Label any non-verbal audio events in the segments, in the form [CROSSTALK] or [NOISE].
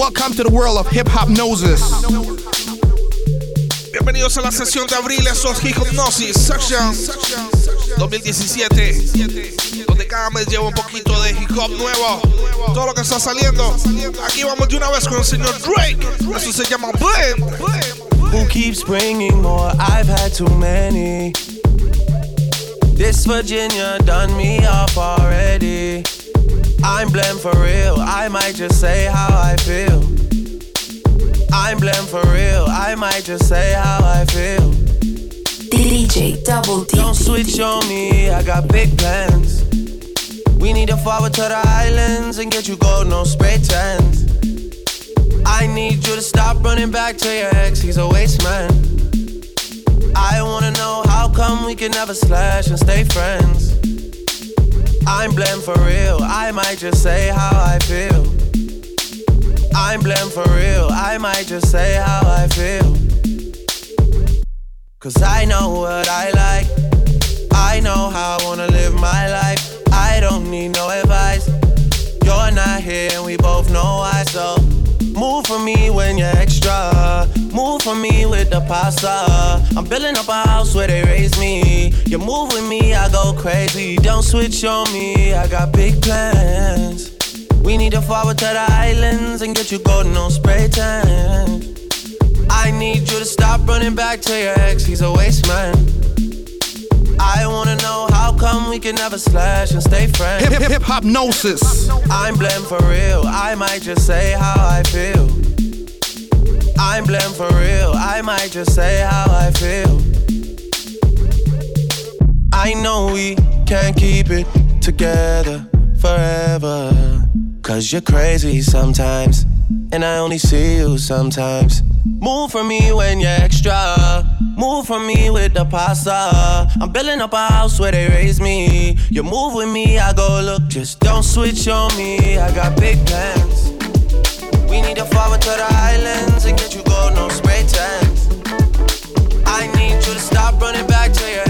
Welcome to the world of hip hop noses. Bienvenidos a la sesión de abril, eso es Hipnosis Section 2017, donde cada mes lleva un poquito de hip hop nuevo. Todo lo que está saliendo. Aquí vamos de una vez con el señor Drake. Eso se llama Blend. Who keeps bringing more? I've had too many. This Virginia done me off already. I'm blem for real. I might just say how I feel. I'm blem for real. I might just say how I feel. DJ Double D. Don't switch on me. I got big plans. We need to forward to the islands and get you gold, no spray tans. I need you to stop running back to your ex. He's a waste man. I wanna know how come we can never slash and stay friends. I'm blem for real. I might just say how I feel. I'm blem for real. I might just say how I feel. Cause I know what I like. I know how I wanna live my life. I don't need no advice. You're not here and we both know why. So move for me when you're extra. Move for me with the pasta. I'm building up a house where they raise me. You move with me, I go crazy. Don't switch on me, I got big plans. We need to forward to the islands and get you golden on spray tan. I need you to stop running back to your ex, he's a waste man. I wanna know how come we can never slash and stay friends. Hip Hiphopnosis. I'm blem for real. I might just say how I feel. I'm blem for real. I might just say how I feel. I know we can't keep it together forever. Cause you're crazy sometimes, and I only see you sometimes. Move for me when you're extra. Move for me with the pasta. I'm building up a house where they raise me. You move with me, I go look. Just don't switch on me. I got big plans. We need to forward to the islands and get you gold, no spray tans. I need you to stop running back to your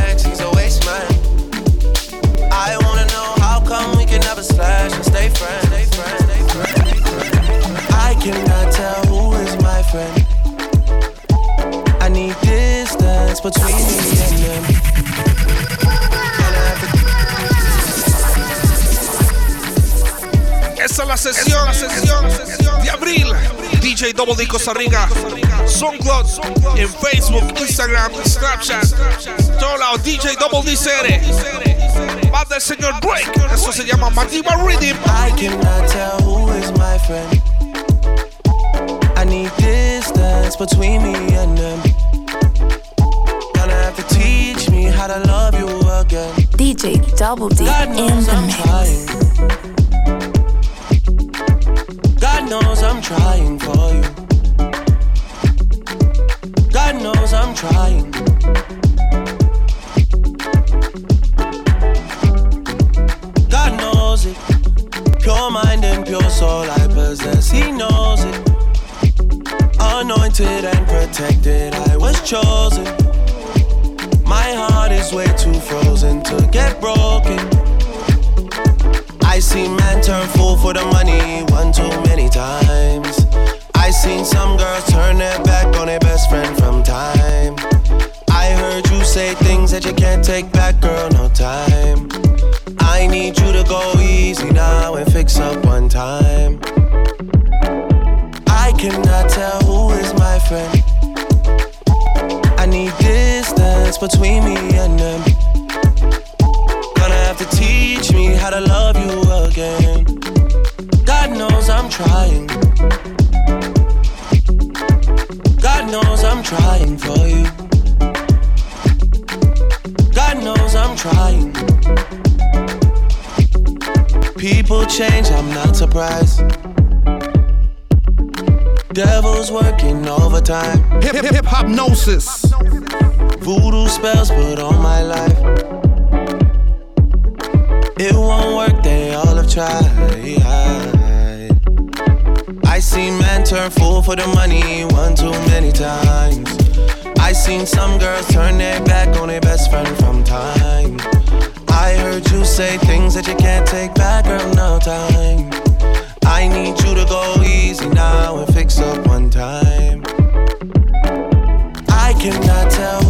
never slash and stay friends. Stay friends, stay friends. I cannot tell who is my friend. I need distance between me and them. Esta es la sesión, la sesión de abril. DJ Double D Costa Rica. SoundCloud, en Facebook, Instagram, Snapchat. Todos lados, DJ Double D. Va del señor Drake. Eso se llama Madiba Riddim. I cannot tell who is my friend. I need distance between me and them. Gonna have to teach me how to love you again. DJ Double D God in the I'm mix. trying. God knows I'm trying for you. God knows I'm trying. Pure mind and pure soul I possess. He knows it. Anointed and protected, I was chosen. My heart is way too frozen to get broken. I seen man turn fool for the money one too many times. I seen some girls turn their back on their best friend from time. I heard you say things that you can't take back, girl, no time. I need you to go easy now and fix up one time. I cannot tell who is my friend. I need distance between me and them. Gonna have to teach me how to love you again. God knows I'm trying. God knows I'm trying for you. God knows I'm trying. People change, I'm not surprised. Devil's working overtime. Hip hip Hiphopnosis. Voodoo spells put on my life. It won't work, they all have tried. I seen men turn fool for the money one too many times. I seen some girls turn their back on their best friend from time. I heard you say things that you can't take back, girl, no time. I need you to go easy now and fix up one time. I cannot tell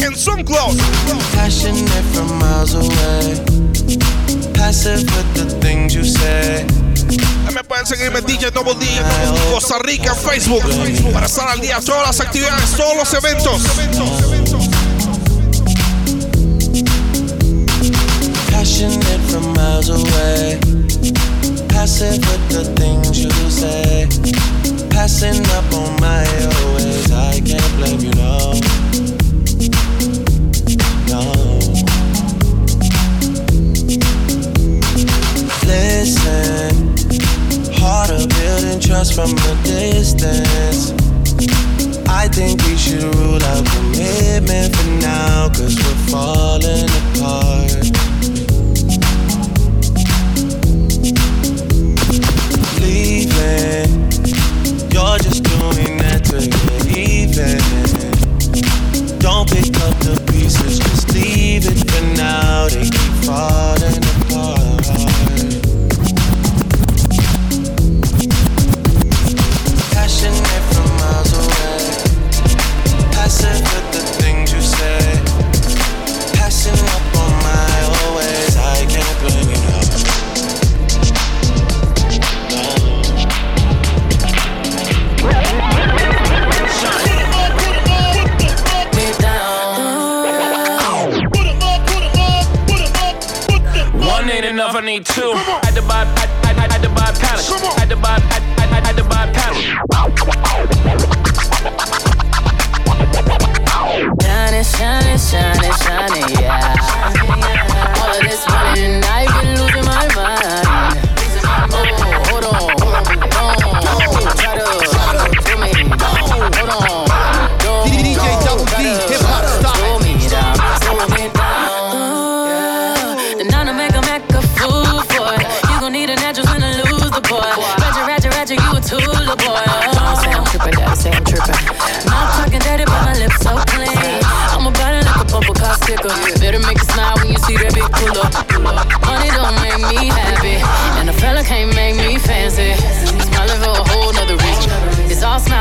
En SoundCloud. Passionate from miles away. Passive with the things you say. Me pueden seguirme DJ Double D Costa Rica en Facebook para estar al día todas las actividades, todos los eventos.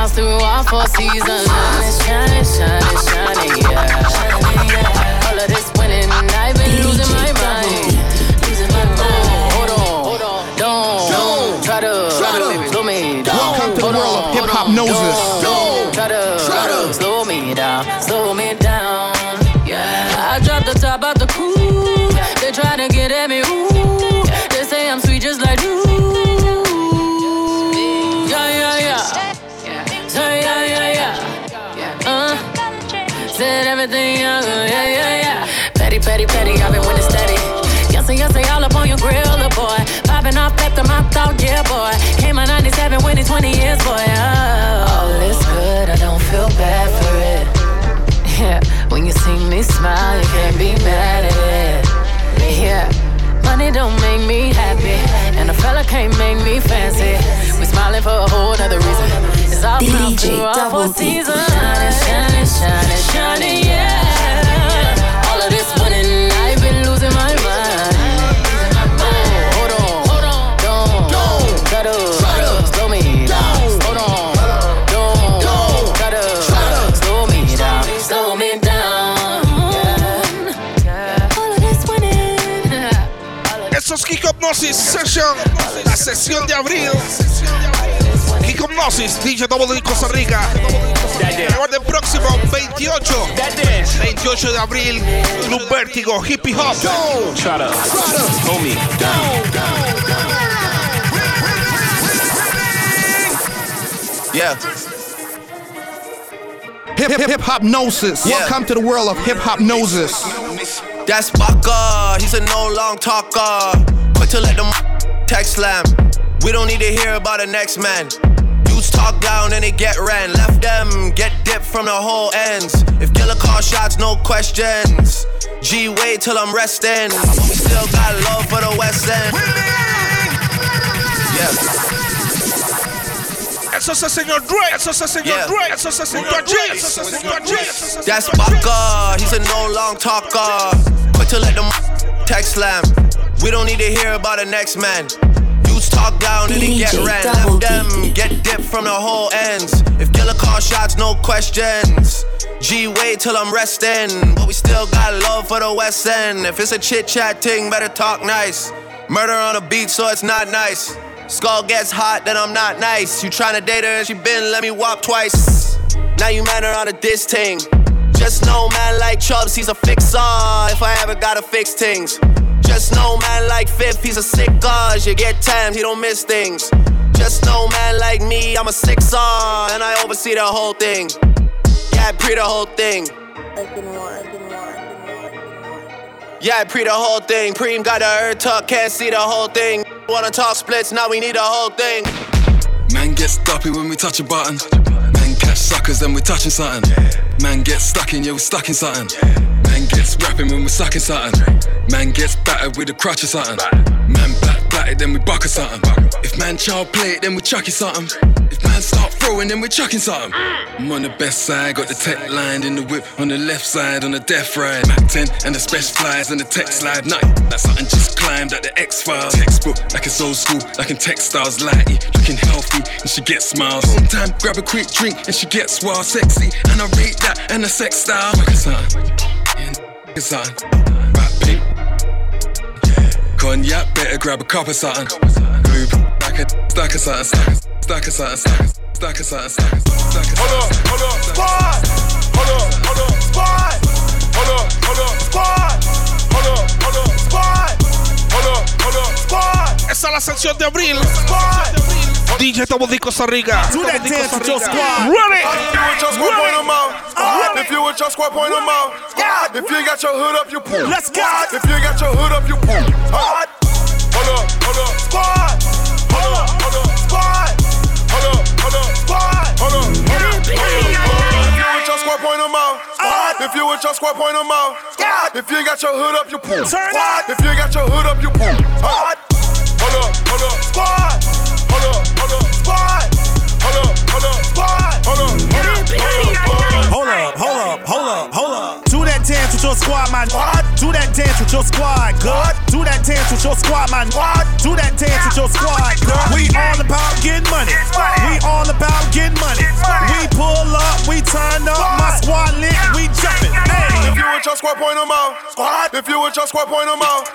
Smiles through all four seasons. Shining, shining, shining, yeah. All of Popping off at the mouth out, yeah, boy. Came out 97, winning 20 years, boy. Oh, all is good, I don't feel bad for it. Yeah, when you see me smile, you can't be mad at it. Yeah, money don't make me happy, and a fella can't make me fancy. We smiling for a whole nother reason. It's all smiles DJ through all four seasons. Shining, shining, shining, shining, yeah. All of this winning, I've been losing my mind. Es Kick Hypnosis Session, la sesión de abril. Kick Hypnosis, DJ Double D Costa Rica. Recuerden, próximo 28, 28 de abril, Club Vértigo, Hippie Hop. Try to slow me Yeah. Hip hip Hiphopnosis. Yeah. Welcome to the world of Hiphopnosis. That's Baka, he's a no long talker. Quick to let them text slam. We don't need to hear about the next man. Dudes talk down and they get ran. Left them, get dipped from the whole ends. If killer call shots, no questions. G, wait till I'm resting. We still got love for the West End. Yeah. Eso es señor Dre. Eso es señor Yeah. Dre. Eso es señor Dre. Eso es señor Dre. Eso es el That's. Baka, he's a no long talker. Quick to let them text slam. We don't need to hear about the next man. Dudes talk down and they get ran. Left them, get dipped from the whole ends. If killer call shots, no questions. G, wait till I'm resting. But we still got love for the West End. If it's a chit chat thing, better talk nice. Murder on the beat, so it's not nice. Skull gets hot, then I'm not nice. You tryna date her and she been let me whop twice. Now you man her on a diss ting. Just know man like Chubbs, he's a fixer. If I ever gotta fix things. Just know man like Fifth, he's a sick cause you get times, he don't miss things. Just know man like me, I'm a sixer, and I oversee the whole thing. Yeah, I pre the whole thing. Yeah, I pre the whole thing. Preem got a ear tuck, can't see the whole thing. Wanna talk splits, now we need the whole thing. Man gets duppy when we touch a button. Man catch suckers, then we touching something. Man gets stuck in, yeah, we stuck in something. Man gets rapping when we sucking something. Man gets battered with a crutch or something. Man black batted, then we buck or something. If man child play it, then we chucking something. If man start throwing, then we chucking something. I'm on the best side, got the tech line in the whip on the left side on the death ride. Mac 10 and the special flies and the text slide. Nothing, that's something just climbed at the X Files. Textbook, like it's old school, like in textiles. Lighty, looking healthy, and she gets smiles. Home time, grab a quick drink, and she gets wild, sexy. And I rate that and the sex style. Something, yeah, something. Rap pink. Cognac, better grab a cup of something. Glue, like a stack of something, stack of something, stack of something, stack of something, stack of something. Hold up, hold up, squad. Hold up, hold up, squad. Hold up, hold up, squad. Hold up, hold up, squad. Hold up, hold up, squad. Esa es la sección de abril. Squad. DJ Double D Costa Rica. Do that dance with your squad. Ready. If you with your squad, point them out. If you with your squad, point them out. If you ain't got your hood up, you pull. Let's go. If you ain't got your hood up, you pull. Hold up, hold up, squad. Hold up, hold up, squad. Hold up, hold up, squad. Hold up, hold up, hold up. If you with your squad, point them out. If you with your squad, point them out. If you got your hood up, you pull. Squad. If you got your hood up, you pull. Hold up, hold up, squad. Hold up, hold up, squad. Hold up, hold up, squad. Hold up, hold up, hold up, your squad, man. Do that dance with your squad, good. Do that dance with your squad, man. Do that dance with your squad, oh good. We all about getting money. We all about getting money. We pull up, we turn up, my squad lit, we jumping. Hey. If you with your squad, point them out. Squad. If you with your squad, point them out.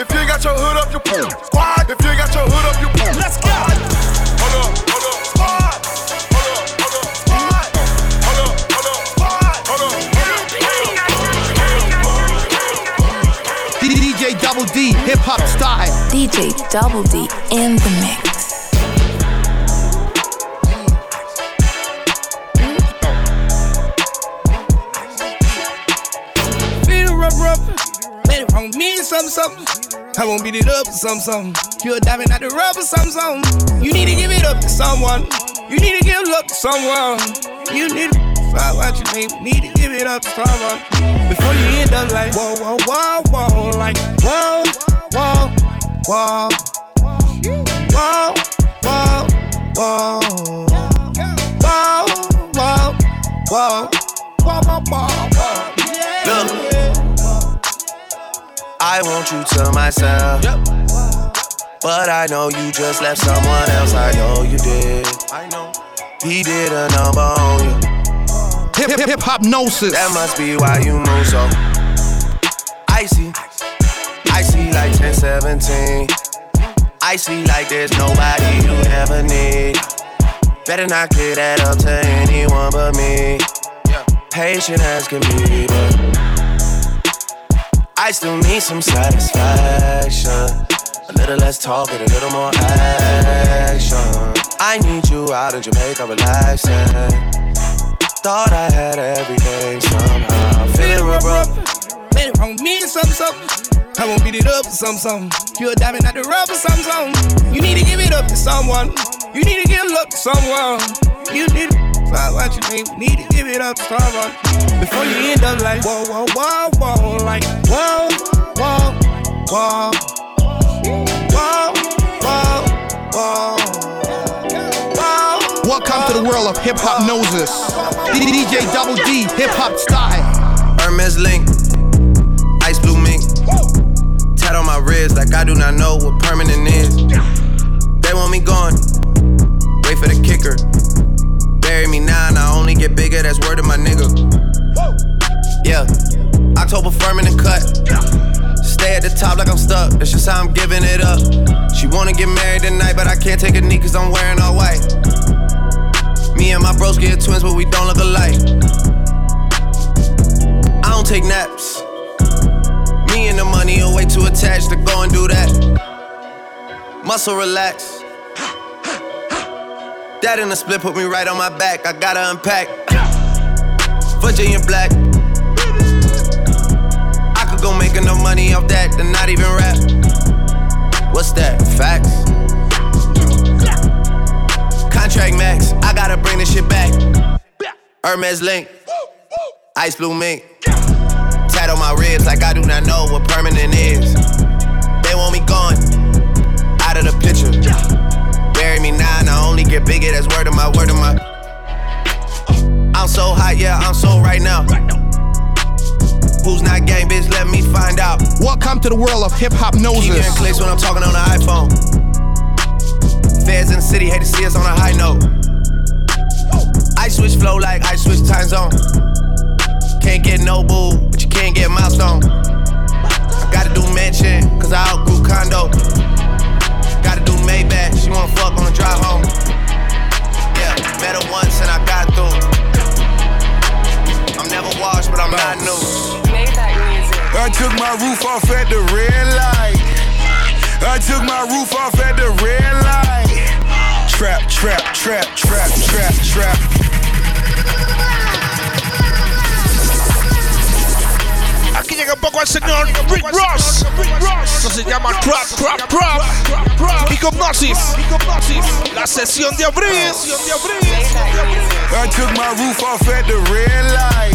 If you got your hood up, you pull. Squad. If you got your hood up, you pull. Let's go. Hold up, hold up, squad. Double D, hip hop style. DJ Double D in the mix. Feel rub rub. Let it on me something something. I won't beat it up or something something. You're diving at the rub or something something. You need to give it up to someone. You need to give love to someone. You need to find what you need. Need to give it up to someone. Before you end up like whoa whoa whoa whoa like whoa whoa whoa whoa whoa whoa whoa whoa whoa whoa whoa whoa Look, I want you to myself. But I know you just left someone else. I know you did. I know. He did a number on you. Hip hip hip. That must be why you move so icy. Icy like 1017. Icy like there's nobody you ever need. Better not get that up to anyone but me. Patient as can be, but I still need some satisfaction. A little less talk and a little more action. I need you out in Jamaica relaxing. Thought I had everything somehow. Feeling rough, rough. Let it on me something, something. I won't beat it up for some something. You're a diamond at the rough for some something. You need to give it up to someone. You need to give it up to someone. You need to find what you need. Need to give it up to someone. Before you end up like whoa, whoa, whoa, whoa, like whoa, whoa, whoa, whoa, whoa, whoa. To the world of Hiphopnosis. DJ Double D, hip hop style. Hermes link, ice blue mink. Tat on my wrist like I do not know what permanent is. They want me gone. Wait for the kicker. Bury me now and I only get bigger. That's word of my nigga. Yeah, October firm in the cut. Stay at the top like I'm stuck. That's just how I'm giving it up. She wanna get married tonight, but I can't take a knee cause I'm wearing all white. Me and my bros get twins, but we don't look alike. I don't take naps. Me and the money are way too attached to go and do that. Muscle relax. That in the split put me right on my back. I gotta unpack. Virginia black. I could go make enough money off that to not even rap. What's that? Facts. Contract max. I gotta bring this shit back. Hermes link. Ice blue mink. Tat on my ribs like I do not know what permanent is. They want me gone. Out of the picture. Bury me now and I only get bigger. That's word of my word of my. I'm so hot, yeah, I'm so right now. Who's not gang, bitch? Let me find out. Welcome to the world of hip hop Keep noses. hearing clicks when I'm talking on the city hate to see us on a high note. I switch flow like I switch time zone. Can't get no boo, but you can't get milestone. I gotta do mansion, cause I outgrew condo. Gotta do Maybach, she wanna fuck on the drive home. Yeah, met her once and I got through. I'm never washed, but I'm not new. I took my roof off at the red light. I took my roof off at the red light. Trap, trap, trap, trap, trap, trap. Aquí llega un poco el señor Rick Ross. Eso se llama Trap, Trap, Trap. Hipnosis. La sesión de abril. I took my roof off at the red light.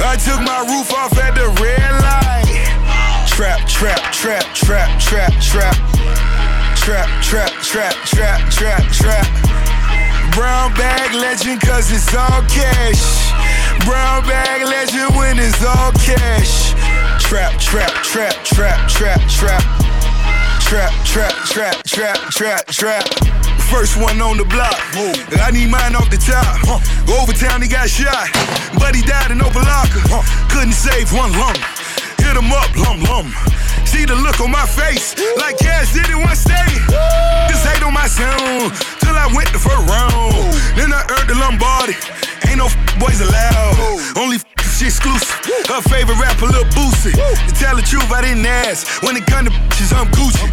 I took my roof off at the red light. Trap, trap, trap, trap, trap, trap. Trap, trap, trap, trap, trap, trap. Brown bag legend cause it's all cash. Brown bag legend when it's all cash. Trap, trap, trap, trap, trap, trap. Trap, trap, trap, trap, trap, trap. First one on the block. I need mine off the top. Overtown, he got shot. But he died in Opa-locka. Couldn't save one lump. Hit him up, lum lum. See the look on my face, like Cash did it one day. Just hate on my sound, till I went the first round. Then I earned the Lombardi. Ain't no boys allowed. Only she exclusive. Her favorite rapper, Lil Boosie. To tell the truth, I didn't ask. When it come to bitches, I'm Gucci.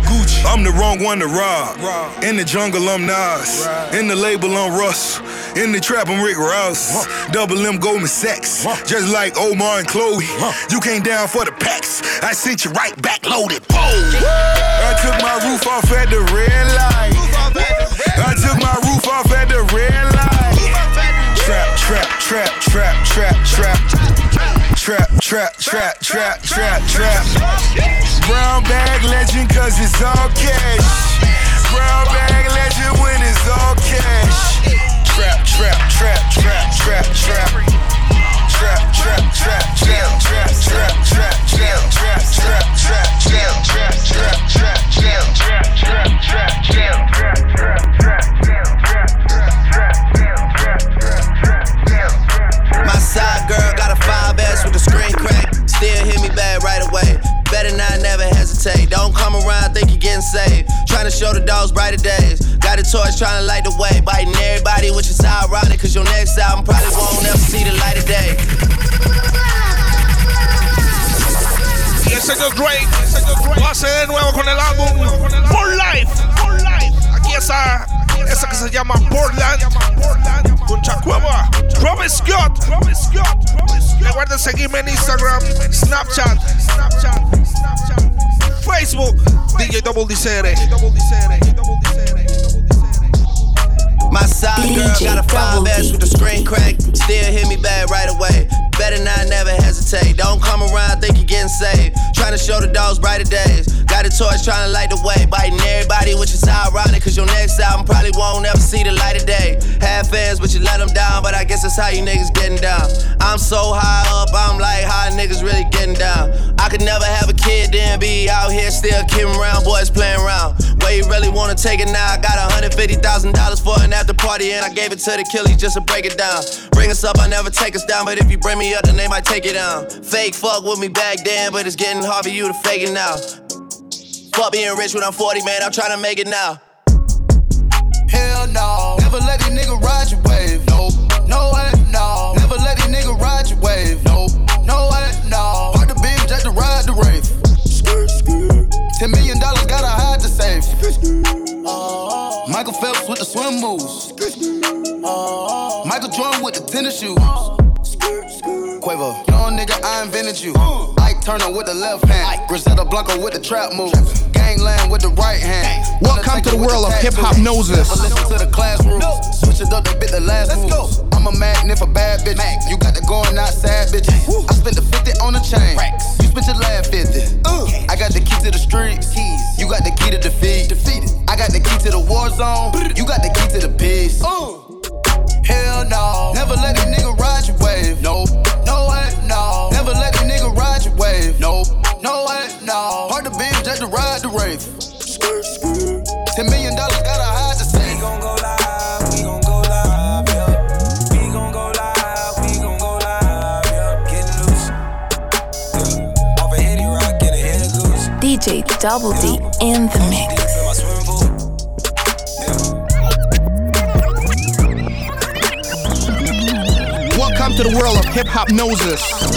I'm the wrong one to rob. In the jungle, I'm Nas. In the label, I'm Russ. In the trap, I'm Rick Ross. Double M Goldman Sachs. Just like Omar and Chloe. You came down for the packs. I sent you right back loaded. Boom. I took my roof off at the red light. I took my roof off at the red light. Trap, trap, trap, trap, trap. Trap, trap, trap, trap, trap, trap. Brown bag legend cause it's all cash. Brown bag legend when it's all cash. Trap, trap, trap, trap, trap, trap. Trap, trap, trap, trap, trap, trap, trap, trap, trap, trap, trap, trap, trap, trap, trap, trap, trap, trap, trap, trap, getting saved. Trying to show the dogs brighter days. Got a torch trying to light the way. Biting everybody, which is ironic, cause your next album probably won't ever see the light of day. Y el señor Drake lo hace de nuevo con el álbum More Life. Aquí está esa que se llama Portland. Con Chacueva, Robert Scott. Recuerden seguirme en Instagram, Snapchat, Facebook, DJ Double DCR. My side girl got a five ass with the screen crack. Still hit me back right away. Better not never hesitate. Don't come around, think you're getting saved. Trying to show the dogs brighter days. Got a torch trying to light the way. Biting everybody, which is ironic. Cause your next album probably won't ever see the light of day. Have fans, but you let them down. But I guess that's how you niggas getting down. I'm so high up, I'm like, how niggas really getting down? I could never have a kid, then be out here still kidding around, boys playing around. Where you really wanna take it now? I got $150,000 for an after party, and I gave it to the killies just to break it down. Bring us up, I never take us down, but if you bring me up, then they might take it down. Fake fuck with me back then, but it's getting hard for you to fake it now. Fuck being rich when I'm 40, man, I'm trying to make it now. Hell no, never let these nigga ride your wave. No, no way, no. Never let these nigga ride your wave. No, no way, no. Park the beam just to ride the rave. Ten million dollars gotta hide the safe. Uh-huh. Michael Phelps with the swim moves. Michael Jordan with the tennis shoes. Quavo, young nigga, I invented you. Turner with the left hand. Griselda Blanco with the trap moves. Gangland with the right hand. Welcome to the world of Hiphopnosis. Listen to the classroom. Switch it up to bit the last Let's. Go. I'm a magnet for bad bitches. You got the going outside bitches. I spent the 50 on the chain. You spent your last 50. I got the key to the streets. You got the key to defeat. Defeated. I got the key to the war zone. You got the key to the peace. Hell no. Never let a nigga ride your wave. No, Hard to be just to ride the rave. Ten million dollars gotta hide the safe. We gon' go live, we gon' go live, yeah. We gon' go live, we gon' go live, yeah. Get loose. Yeah. Off a heady rock, get a head of. DJ Double D in the mix. In my swimming pool. Welcome to the world of Hiphopnosis.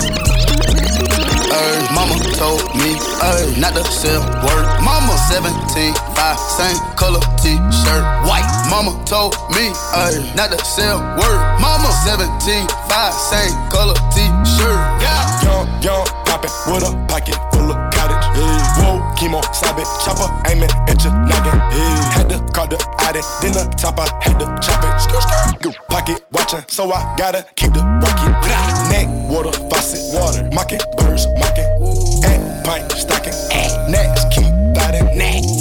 Ay, mama told me, ay, not to sell word. Mama 17, 5, same color t-shirt, white. Mama told me, ay, not to sell word. Mama 17, 5, same color t-shirt. Yeah. Young, young, poppin' with a pocket full of cottage. Yeah. Whoa, chemo, stop it, chopper, aiming at your noggin. Yeah. Had to call the addy, then the top, I had to chop it. Pocket watchin', so I gotta keep the rocket. Neck, water, faucet, water, mocking, birds, mocking. And pint, stocking, next, keep biting.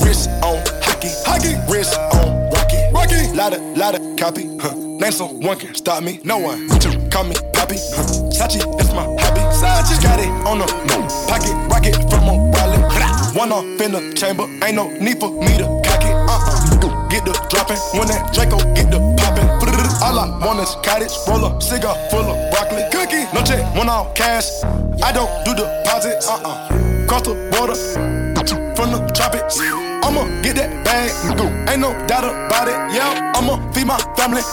Wrist on hockey, hockey, wrist on rocky, rocky. Lotta, lotta copy, huh? Name someone can stop me, no one. You call me Poppy, huh? Sachi, that's my hobby. Sachi got it on the move. Pocket rocket from a wallet. One off in the chamber, ain't no need for me to cock it. Uh-uh. Get the dropping when that Draco get the. I want is cottage, roll a cigar full of broccoli. Cookie, no check, one off cash. I don't do deposits. Uh-uh. Cross the border from the tropics. I'ma get that bag, go. Ain't no doubt about it. Yeah, I'ma feed my family.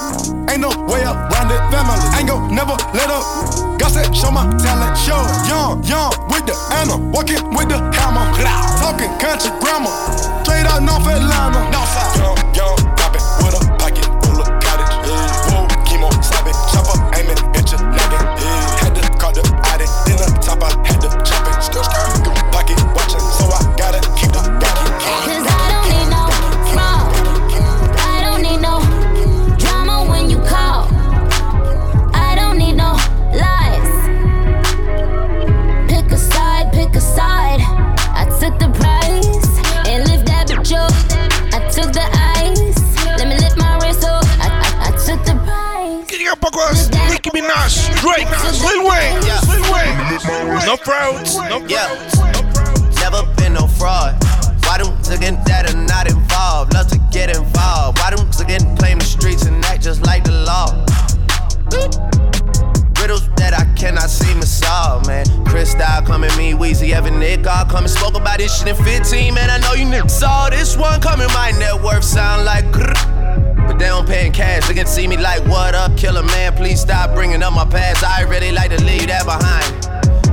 Ain't no way around it. Family ain't gon' never let up. God said, show my talent. Show. Young, young with the Anna, walking with the hammer. Talking country grammar. Straight out North Atlanta. Northside. Young, young, No frauds, no Yeah. Never been no fraud. Why them again that are not involved? Love to get involved. Why them again claim the streets and act just like the law? Riddles that I cannot seem to solve, man. Chris Style coming, me, Weezy, Evan, Nick, all coming. Spoke about this shit in 15, man. I know you niggas saw this one coming. My net worth sound like. But they don't pay in cash. They can see me like, what up, killer man? Please stop bringing up my past. I really like to leave that behind.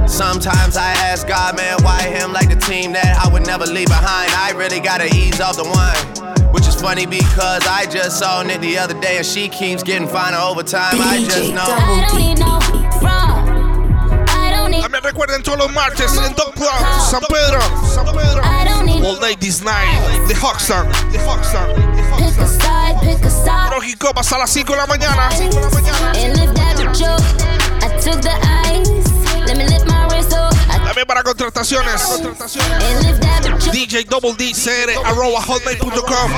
Sometimes I ask God, man, why him like the team that I would never leave behind? I really gotta ease off the wine. Which is funny because I just saw Nick the other day and she keeps getting finer over time. I just know. I don't need no También recuerden todos los martes en Dog Club, San Pedro, San Pedro. All Night This Night, The Fox The Pick a side, Lógico, pasa a las 5 de la mañana. i de la mañana. También para contrataciones. DJ Double D CR arroba hotmail.com.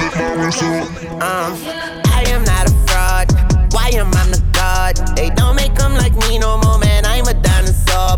Uh. I am not a fraud. Why am I god? They don't make them like me no more, man. I'm a dinosaur.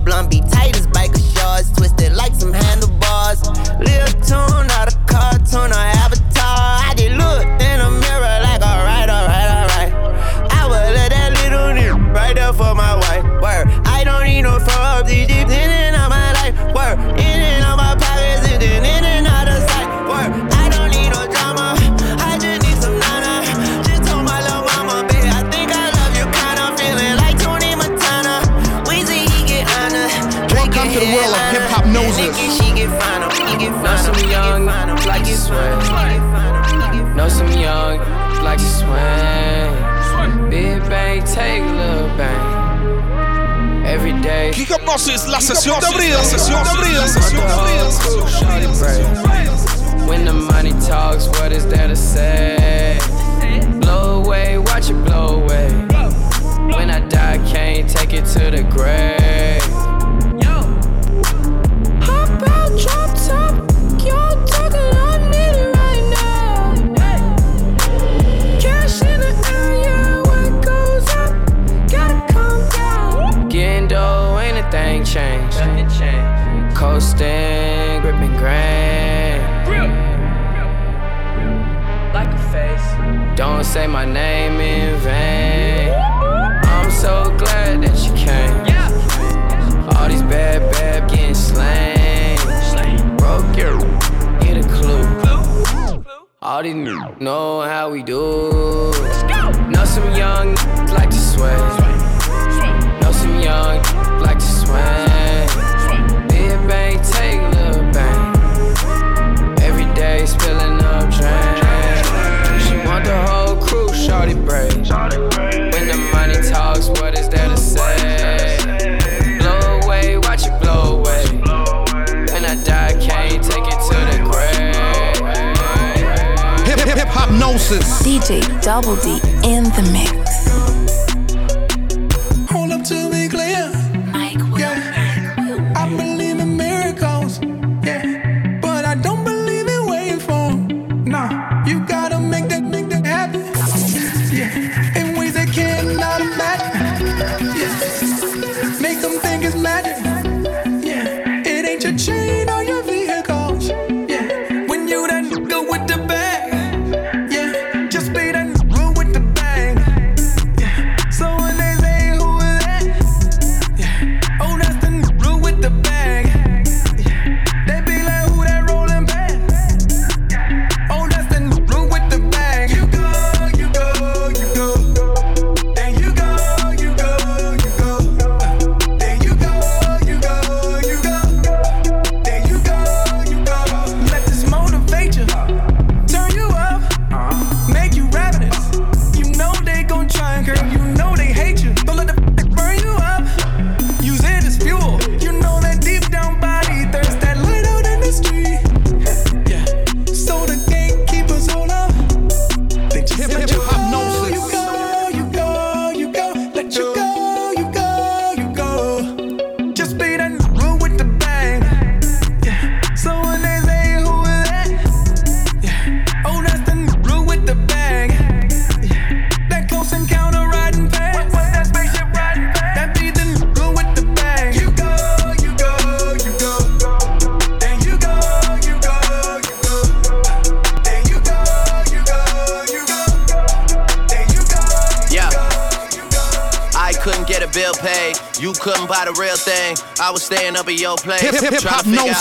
session, the real, the real, the. When the money talks, what is there to say? Blow away, watch it blow away. When I die, can't take it to the grave. say my name in vain. I'm so glad that you came. All these bad bad getting slain. Broke your get a clue. All these n- know how we do. Know some young like to sway. Know some young like to sway. closest. DJ Double D in the mix.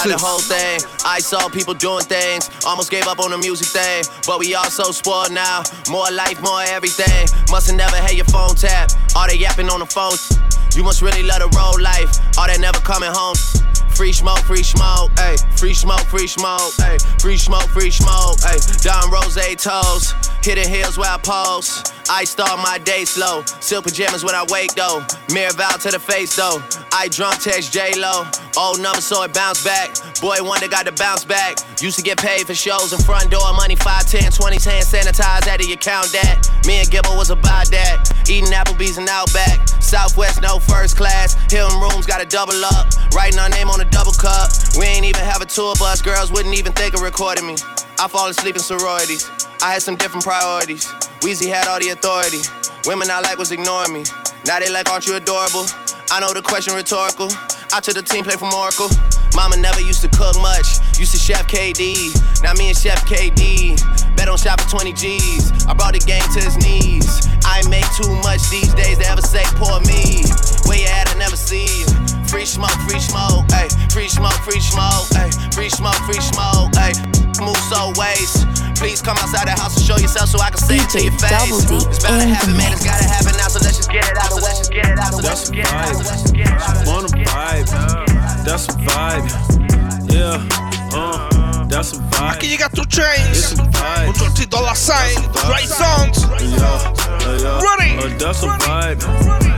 the whole thing. I saw people doing things. Almost gave up on the music thing. But we all so spoiled now. More life, more everything. Must've never had your phone tap. All they yapping on the phone. You must really love the road life. All they never coming home. Free smoke, free smoke, ayy. Free smoke, free smoke, ayy. Free smoke, free smoke, ayy. Don Rose toes, hitting hills where I pose. I start my day slow. Silk pajamas when I wake though. Mirror vow to the face though. I drunk text J Lo. Old number so it bounce back. Boy wonder got to bounce back. Used to get paid for shows and front door money 5, 10, 20, 10 sanitized out of your count that. Me and Gibble was about that. Eating Applebee's and Outback. Southwest no first class. Hilton rooms got to double up. Writing our name on a double cup. We ain't even have a tour bus. Girls wouldn't even think of recording me. I fall asleep in sororities. I had some different priorities. Weezy had all the authority. Women I like was ignoring me. Now they like, aren't you adorable? I know the question rhetorical. I took the team play from Oracle. Mama never used to cook much. Used to chef KD. Now me and Chef KD. Bet on shop for 20 G's. I brought the game to his knees. I make too much these days to ever say poor me. Where you at? I never see you. Free smoke, free smoke, ayy. Free smoke, free smoke, ayy. Free smoke, free smoke, ayy. Move so ways. Please come outside the house and show yourself so I can say it to your face. Double D It's bound to happen, man. It's gotta happen now, so let's just get it out the way. Let's get it out the way. That's a vibe. On a vibe. That's a vibe. Yeah. Uh, that's a vibe. Aquí llega tu Chains. Un tortito la sign. Right sounds. Ready. Oh, that's a vibe.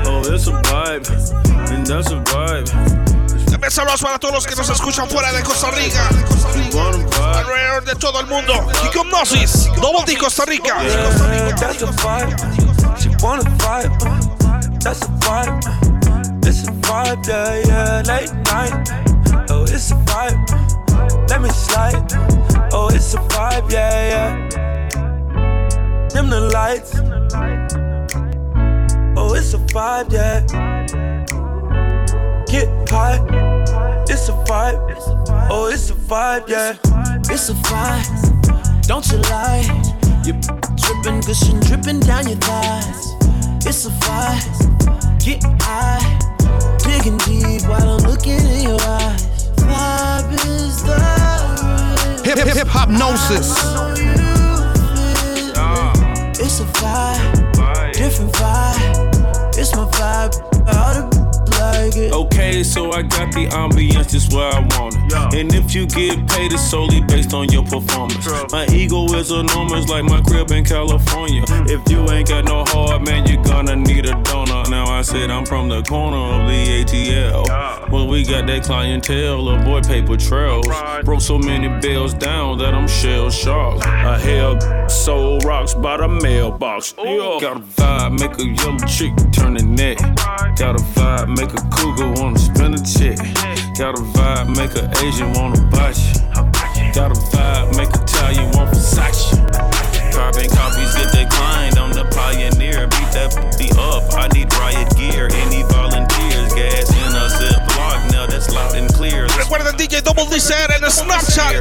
Oh, it's a vibe. And that's a vibe. Saludos para todos los que nos escuchan fuera de Costa Rica. Alrededor de todo el mundo. Hipnosis. Double D Costa Rica. Yeah, that's a vibe. She wanna vibe. That's a vibe. It's a vibe, yeah, yeah. Late night. Oh, it's a vibe. Let me slide. Oh, it's a vibe, yeah, yeah. Dim the lights. Oh, it's a vibe, yeah. Get high. It's a vibe. Oh, it's a vibe, yeah. It's a vibe. Don't you lie. You dripping, gushing, dripping down your thighs. It's a vibe. Get high. Digging deep while I'm looking Hip hip hip hopnosis. Uh. It's a vibe, different vibe. It's my vibe. All the like it. Okay, so I got the ambience just where I want it. And if you get paid, it's solely based on your performance. My ego is enormous, like my crib in California. Hmm. If you ain't got no heart, man, you're gonna need a donor. Now I said I'm from the corner of the ATL. Well, we got that clientele, avoid paper trails. Broke so many bills down that I'm shell shocked. I held soul rocks by the mailbox. Yeah. Got a vibe, make a yellow chick turn the neck. Got a vibe, make a cougar wanna spin a check. Got a vibe, make a Asian wanna bite you. Got a vibe, make a Italian want Versace. Carbon copies get declined. I'm the pioneer. Beat that be up. I need riot gear. Any volunteers? Gas in a zip block. Now that's loud and clear. Recuerda DJ Double D CR en Snapchat.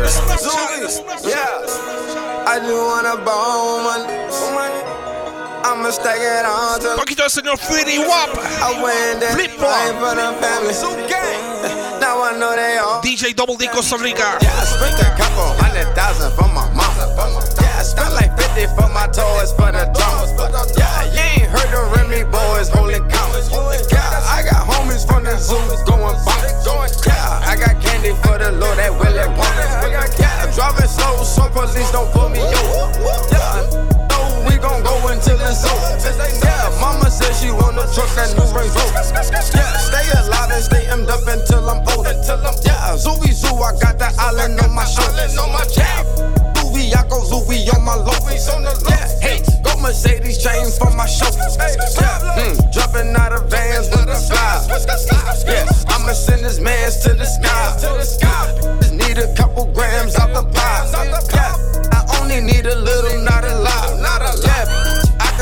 Yeah. I just wanna bone money. I'ma stack it on to Poquito del señor Fetty Wap. I win that Flip fight for the family. Now I know they all. DJ Double D Costa Rica. Yeah, I spent a couple hundred thousand for my mama. Yeah, I spent like 50 for my toys for the drama. Yeah, you ain't heard the Remy boys holy commas. Yeah, I got homies from the zoo going bonkers. Yeah, I got candy for the Lord that Willie Wonka. Yeah, driving slow so police don't pull me over. Yeah, we gon' go until it's over. Yeah, mama said she wanna truck that new Range Rover. Yeah, stay alive and stay emmed up until I'm older. Yeah, Zooey Zoo, I got that island on my shoulder. Yeah, Louis, I go Zooey on my low. Yeah, hey, go Mercedes chains for my shoulders. Yeah, mm, jumping out of vans with the fly. Yeah, I'ma send this mans to the sky. Just need a couple grams out the pie. Yeah, I only need a little, not a lot. Yeah, I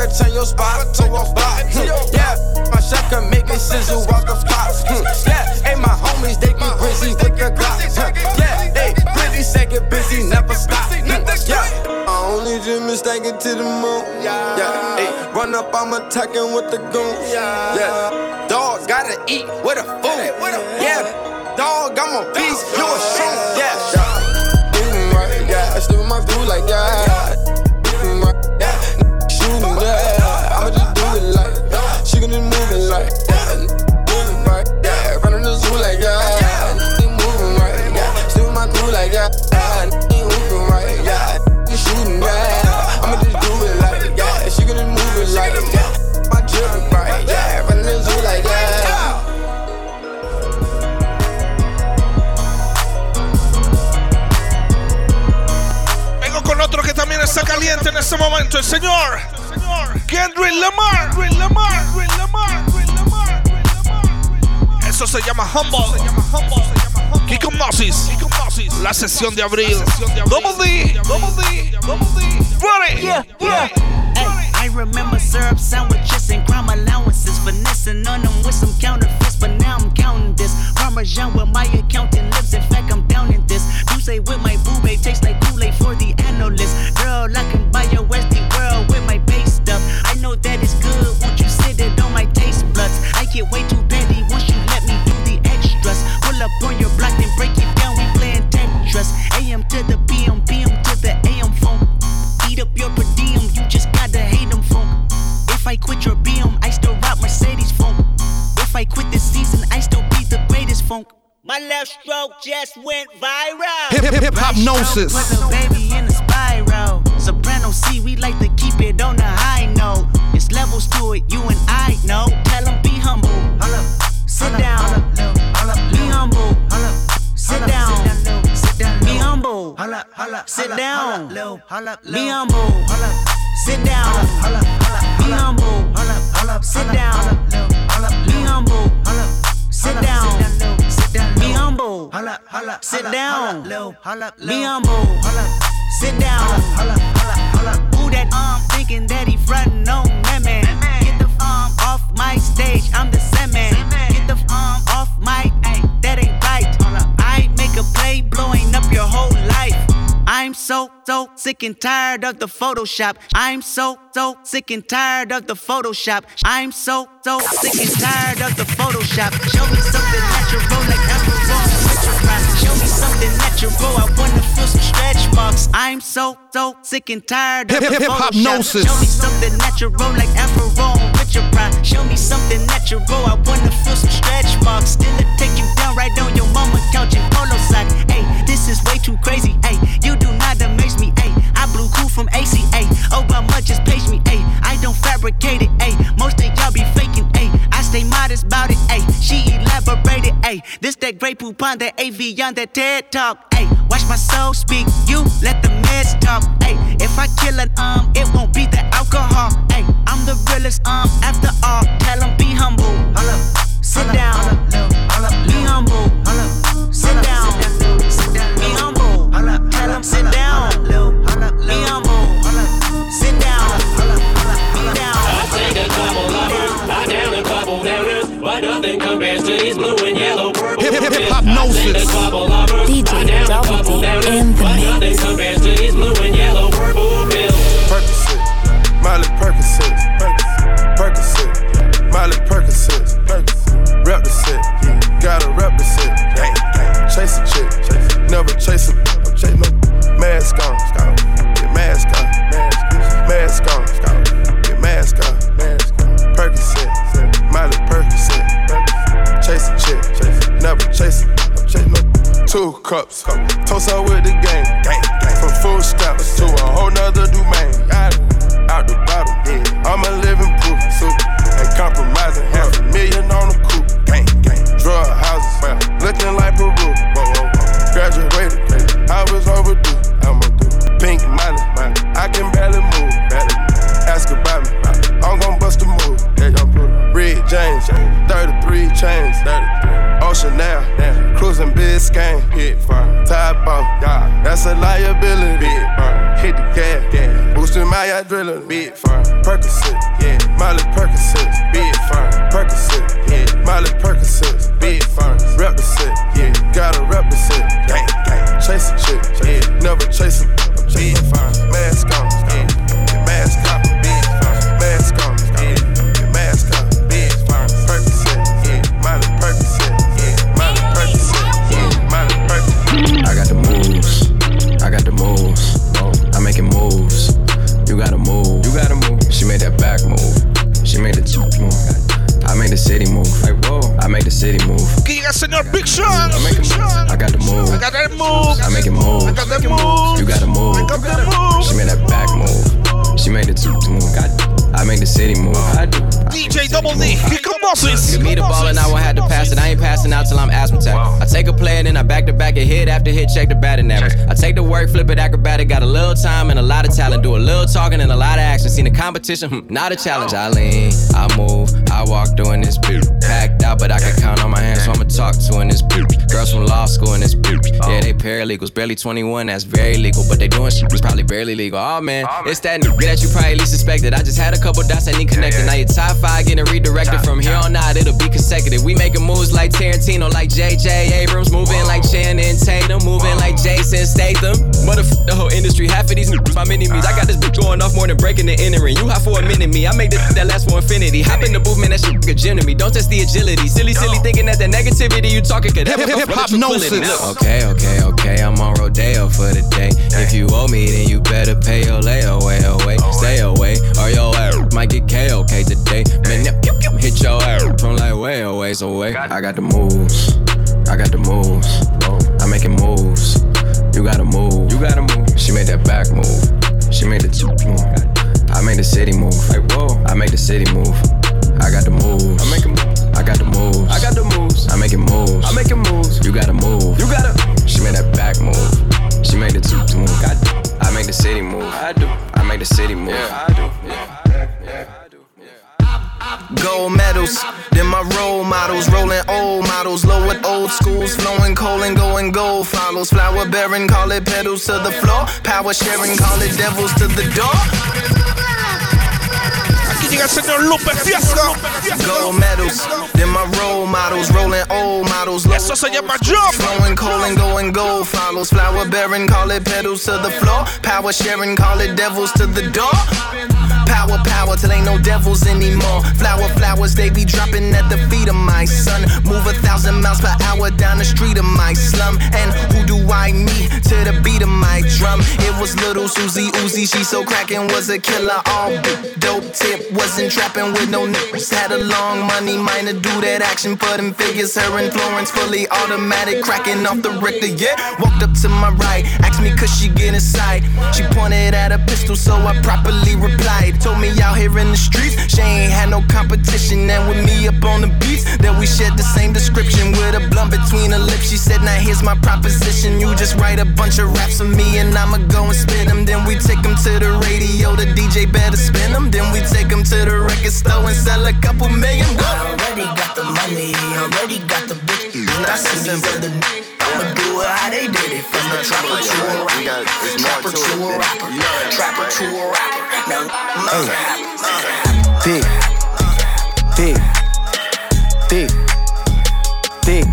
could turn your spot to a block. Hmm, Yeah, my chef can make it sizzle out the pot. Hmm, Yeah, hey, my homies, they get busy with the Glock. Huh, Yeah, hey, pretty say get busy, never stop. Hmm, Yeah, I only just mistake it to the moon. Yeah, hey, run up, I'm attacking with the goons. Yeah, dog gotta eat with a food. Yeah, dog, I'm a beast, you a shroom. Yeah, mm, right, yeah, I still my dude like yeah. like yeah, otro que también está caliente en este momento, el señor Lamar. Lamar. Kendrick Lamar. Eso se llama Humble. Kiko Moses. La sesión de abril. Double D. Double D. Double D. Ready. Yeah, yeah. I remember syrup sandwiches and crime allowances. Finessing on them with some counterfeits, but now I'm counting this. Parmesan with my accountant lips. In fact, I'm down in this. You say with my boo babe tastes like Kool-Aid for the analyst. Girl, I can buy your Westy world with my base stuff. I know that it's good. Won't you sit it on my taste buds? I get way too on your block, then break it down. We playing Tetris. AM to the PM, PM to the AM phone. Eat up your per diem. You just gotta hate them phone. If I quit your BM, I still rock Mercedes phone. If I quit this season, I still be the greatest funk. My left stroke just went viral. Hip hip hip hopnosis. Put the baby in a spiral. Soprano C, we like to keep it on the high note. It's levels to it, you and I know. Sit down. Be humble. Sit down. Be humble. Sit down. Be humble. Sit down. Be humble. Sit down. Be humble. Sit down. Who that um thinking that he frontin' on that man? Get the um off my stage. I'm the Sandman. Get the um off my that ain't right. I make a play I'm so, so sick and tired of the Photoshop. I'm so, so sick and tired of the Photoshop. I'm so, so sick and tired of the Photoshop. Show me something natural like Afro Show me something natural. I wanna feel some stretch marks. I'm so, so sick and tired of Hip- the hip- Photoshop. hopnosis. Show me something natural like Afro Richard Pryor. Show me something natural. I wanna feel some stretch marks. Still take you down right on your mama couch in polo sock. Hey, this is way too crazy. Hey, you do not amaze me. Hey, I blew cool from ACA. Obama just page me. Hey, I don't fabricate it. Hey, most of y'all be faking. Hey, I stay modest about it. Hey, she elaborated. Hey, this that great poop on that AV on that TED talk. Hey, watch my soul speak. You let the meds talk. Hey, if I kill an um, it won't be the alcohol. Hey, I'm the realest um after all. Tell 'em be humble. Sit down. Be humble. Tell 'em sit down. Be humble. Sit down. Be down. I take a couple lovers, I down a couple downers, but nothing compares to these blue and yellow purple. Hip- hip- hip I hopnosis. take a couple lovers, DJ I down a Double couple D in the but mix. nothing compares to these blue and yellow purple pills. Percocet, Molly Percocet, Percocet, Molly Percocet, rep the set, gotta rep the set, chase a chick, never chase a, chase no mask on, get mask on, mask on, get mask on, Percocet, Molly Percocet, chase a chick, never chase chase two cups, toast up with the game, from full stops to a whole nother domain. Out the bottom, I'm a living proof. Super, ain't compromising. Half a million on the coupe. Drug houses, looking like Peru. Graduated, I was overdue. Can barely move. Barely. Ask about me, I'm gon' bust a move. Red James, 33 chains, 33. Ocean now, cruising Biscayne, hit firm. Top yeah, that's a liability. Hit the gas, yeah. boosting my adrenaline. Big firm. Percocet, yeah, Molly Percocet, big firm. Percocet, yeah, Molly Percocet, big firm. Rep the yeah, gotta rep the set. Gang, gang. Chase a chick, yeah, never chase a Mask on, yeah, mask on, firm. Mask on, yeah, mask on. Percocet, yeah, Molly Percocet, yeah, Molly Percocet, yeah, Molly Percocet. I got the moves. I got the moves. I'm making moves. You gotta move. You gotta move. She made that back move. She made the move. I made the city move. Like whoa. I made the city move. Que llega el señor Big Sean. I'm making moves. I got the move. I got that move. I'm making moves. I got that move. You gotta move. I got that move. She made that back move. She made the cheek move. Got I make the city move. I do. DJ Double D, kick em bosses. Give me the ball and I won't have to pass it. I ain't passing out till I'm asthmatic. I take a play and then I back to back it hit after hit, check the batting average. I take the work, flip it acrobatic, got a little time and a lot of talent. Do a little talking and a lot of action. Seen the competition, hmm, not a challenge. I lean, I move, I walk doing this beat. Packed out, but I can count on my hands, so I'ma talk to in this beat. Girls from law school in this beat. Yeah, they paralegals, barely 21, that's very legal. But they doing shit that's probably barely legal. Oh man, it's that nigga that you probably least suspected. I just had a couple dots I need connected. Now your top five getting redirected from here on out, it'll be consecutive. We making moves like Tarantino, like JJ Abrams, moving like Channing Tatum, moving like Jason Statham. Motherfucker, the whole industry, half of these niggas my mini. I got this bitch going off more than breaking the entering. You hot for a minute, me. I make this that last for infinity. Hop in the booth, man, that shit a gym to me. Don't test the agility. Silly, silly thinking that the negativity you talking could Hip- hip- hip-hopnosis. Okay, okay, okay, I'm on Rodeo for the day. If you owe me, then you better pay your layaway away. Stay away, or your ass might get KOK today. Man, hit your ass from like way oh, away, so wait. I got the moves, I got the moves. I'm making moves. You gotta move, you gotta move. She made that back move, she made the two move. I made the city move, like whoa. I make the city move. I got the moves. I make I got the moves. I got the moves. I making moves. I'm making moves. You gotta move. You gotta. She made that back move. She made the two move. I, I make the city move. I do. I make the city move. Yeah, I do. Yeah. Gold medals, then my role models, rolling old models, low with old schools, flowing coal and going gold follows. Flower bearing, call it pedals to the floor. Power sharing, call it devils to the door. Llega el señor Lupe Fiasco. Gold medals, then my role models, rolling old models. Low Eso se llama jump. Flowing coal and going gold follows. Flower bearing, call it petals to the floor. Power sharing, call it devils to the door. Power, power, till ain't no devils anymore. Flower, flowers, they be dropping at the feet of my son. Move a thousand miles per hour down the street of my slum. And who do I meet to the beat of my drum? It was little Susie Uzi, she so crackin' was a killer. All dope tip, wasn't trapping with no nipples. Had a long money minor, do that action for them figures. Her influence fully automatic, cracking off the Richter. Yeah, walked up to my right, asked me could she get inside. She pointed at a pistol, so I properly replied. Told me out here in the streets, she ain't had no competition. And with me up on the beats, that we shared the same description with a blunt between her lips. She said, Now here's my proposition. You just write a bunch of raps for me, and I'ma go and spit them. Then we take them to the radio, the DJ better spin them. Then we take them to the record store and sell a couple million. Already got the money, already got the bitches. That's the for the I'ma do it how they did it. From the trapper to a rapper, trapper to a rapper, trapper to a rapper. Mother Thick, thick, thick, thick.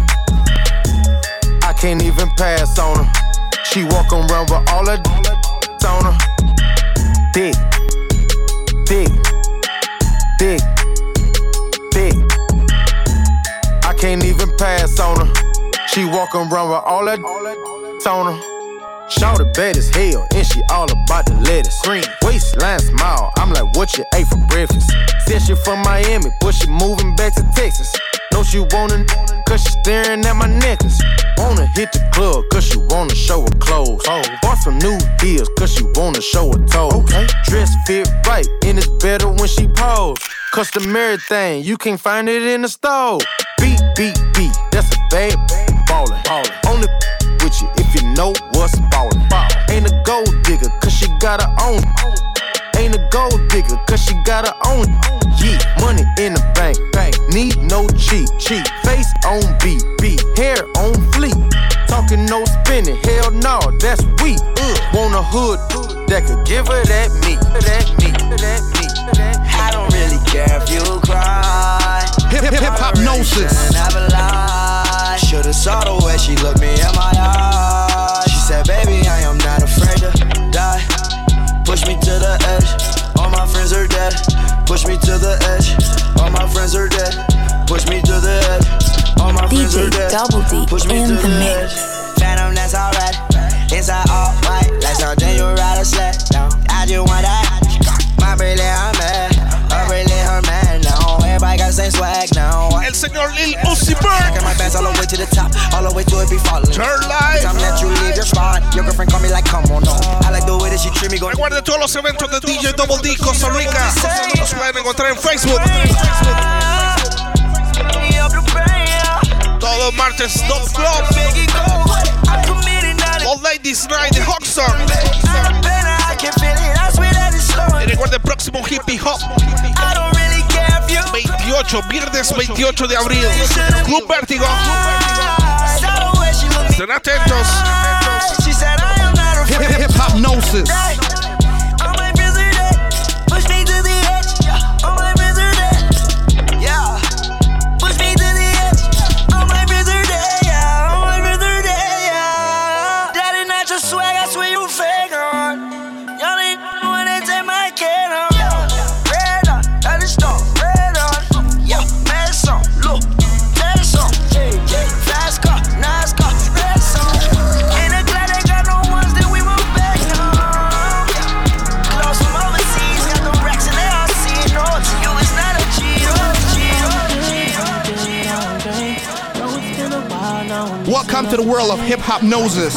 I can't even pass on her. She walk around with all that on her. Thick, thick, thick, thick. I can't even pass on her. She walk around with all that on her. Shout bad as hell, and she all about the lettuce. Green waistline smile, I'm like, what you ate for breakfast? Said she from Miami, but she moving back to Texas. Know she wanna, cause she staring at my necklace. Wanna hit the club, cause she wanna show her clothes. Oh. Bought some new heels, cause she wanna show her toes. Okay. Dress fit right, and it's better when she pose. Customary thing, you can't find it in the store. Beat, beat, beat, that's a bad ballin'. Only know what's ballin'. Ain't a gold digger, cause she got her own. Ain't a gold digger, cause she got her own. Yeah, money in the bank, bank. Need no cheat, cheat. Face on beat, beat. Hair on fleek. Talking no spinning, hell no, that's weak. Ugh. Want a hood that could give her that meat, that meat, that meat, that I don't really care if you cry. Hip hip hip. Never lie. Should've saw the way she looked me in my eyes. Said, baby, I am not afraid to die. Push me to the edge. All my friends are dead. Push me to the edge. All my friends are dead. Push me to the edge. All my friends DJ are dead. Double D Push me in to the the mix. edge. Phantom, that's alright. Inside all white, like something you ride a sled. I just want that. My really, I'm Lil Uzi Vert. Taking my bands all the way to the top, all the way to it be falling. Turn live. Time that you leave your spot, your girlfriend call me like, come on, no. I like the way that she treat me go. Recuerde todos los eventos de DJ Double D Costa Rica. Los pueden encontrar en Facebook. Todos martes, Dog Club. All Ladies Night de Hawkson. Y recuerde el próximo Hippie Hop. 28, viernes 28 de abril. Club Vértigo. Estén atentos. Hip Hopnosis. Welcome to the world of Hiphopnosis.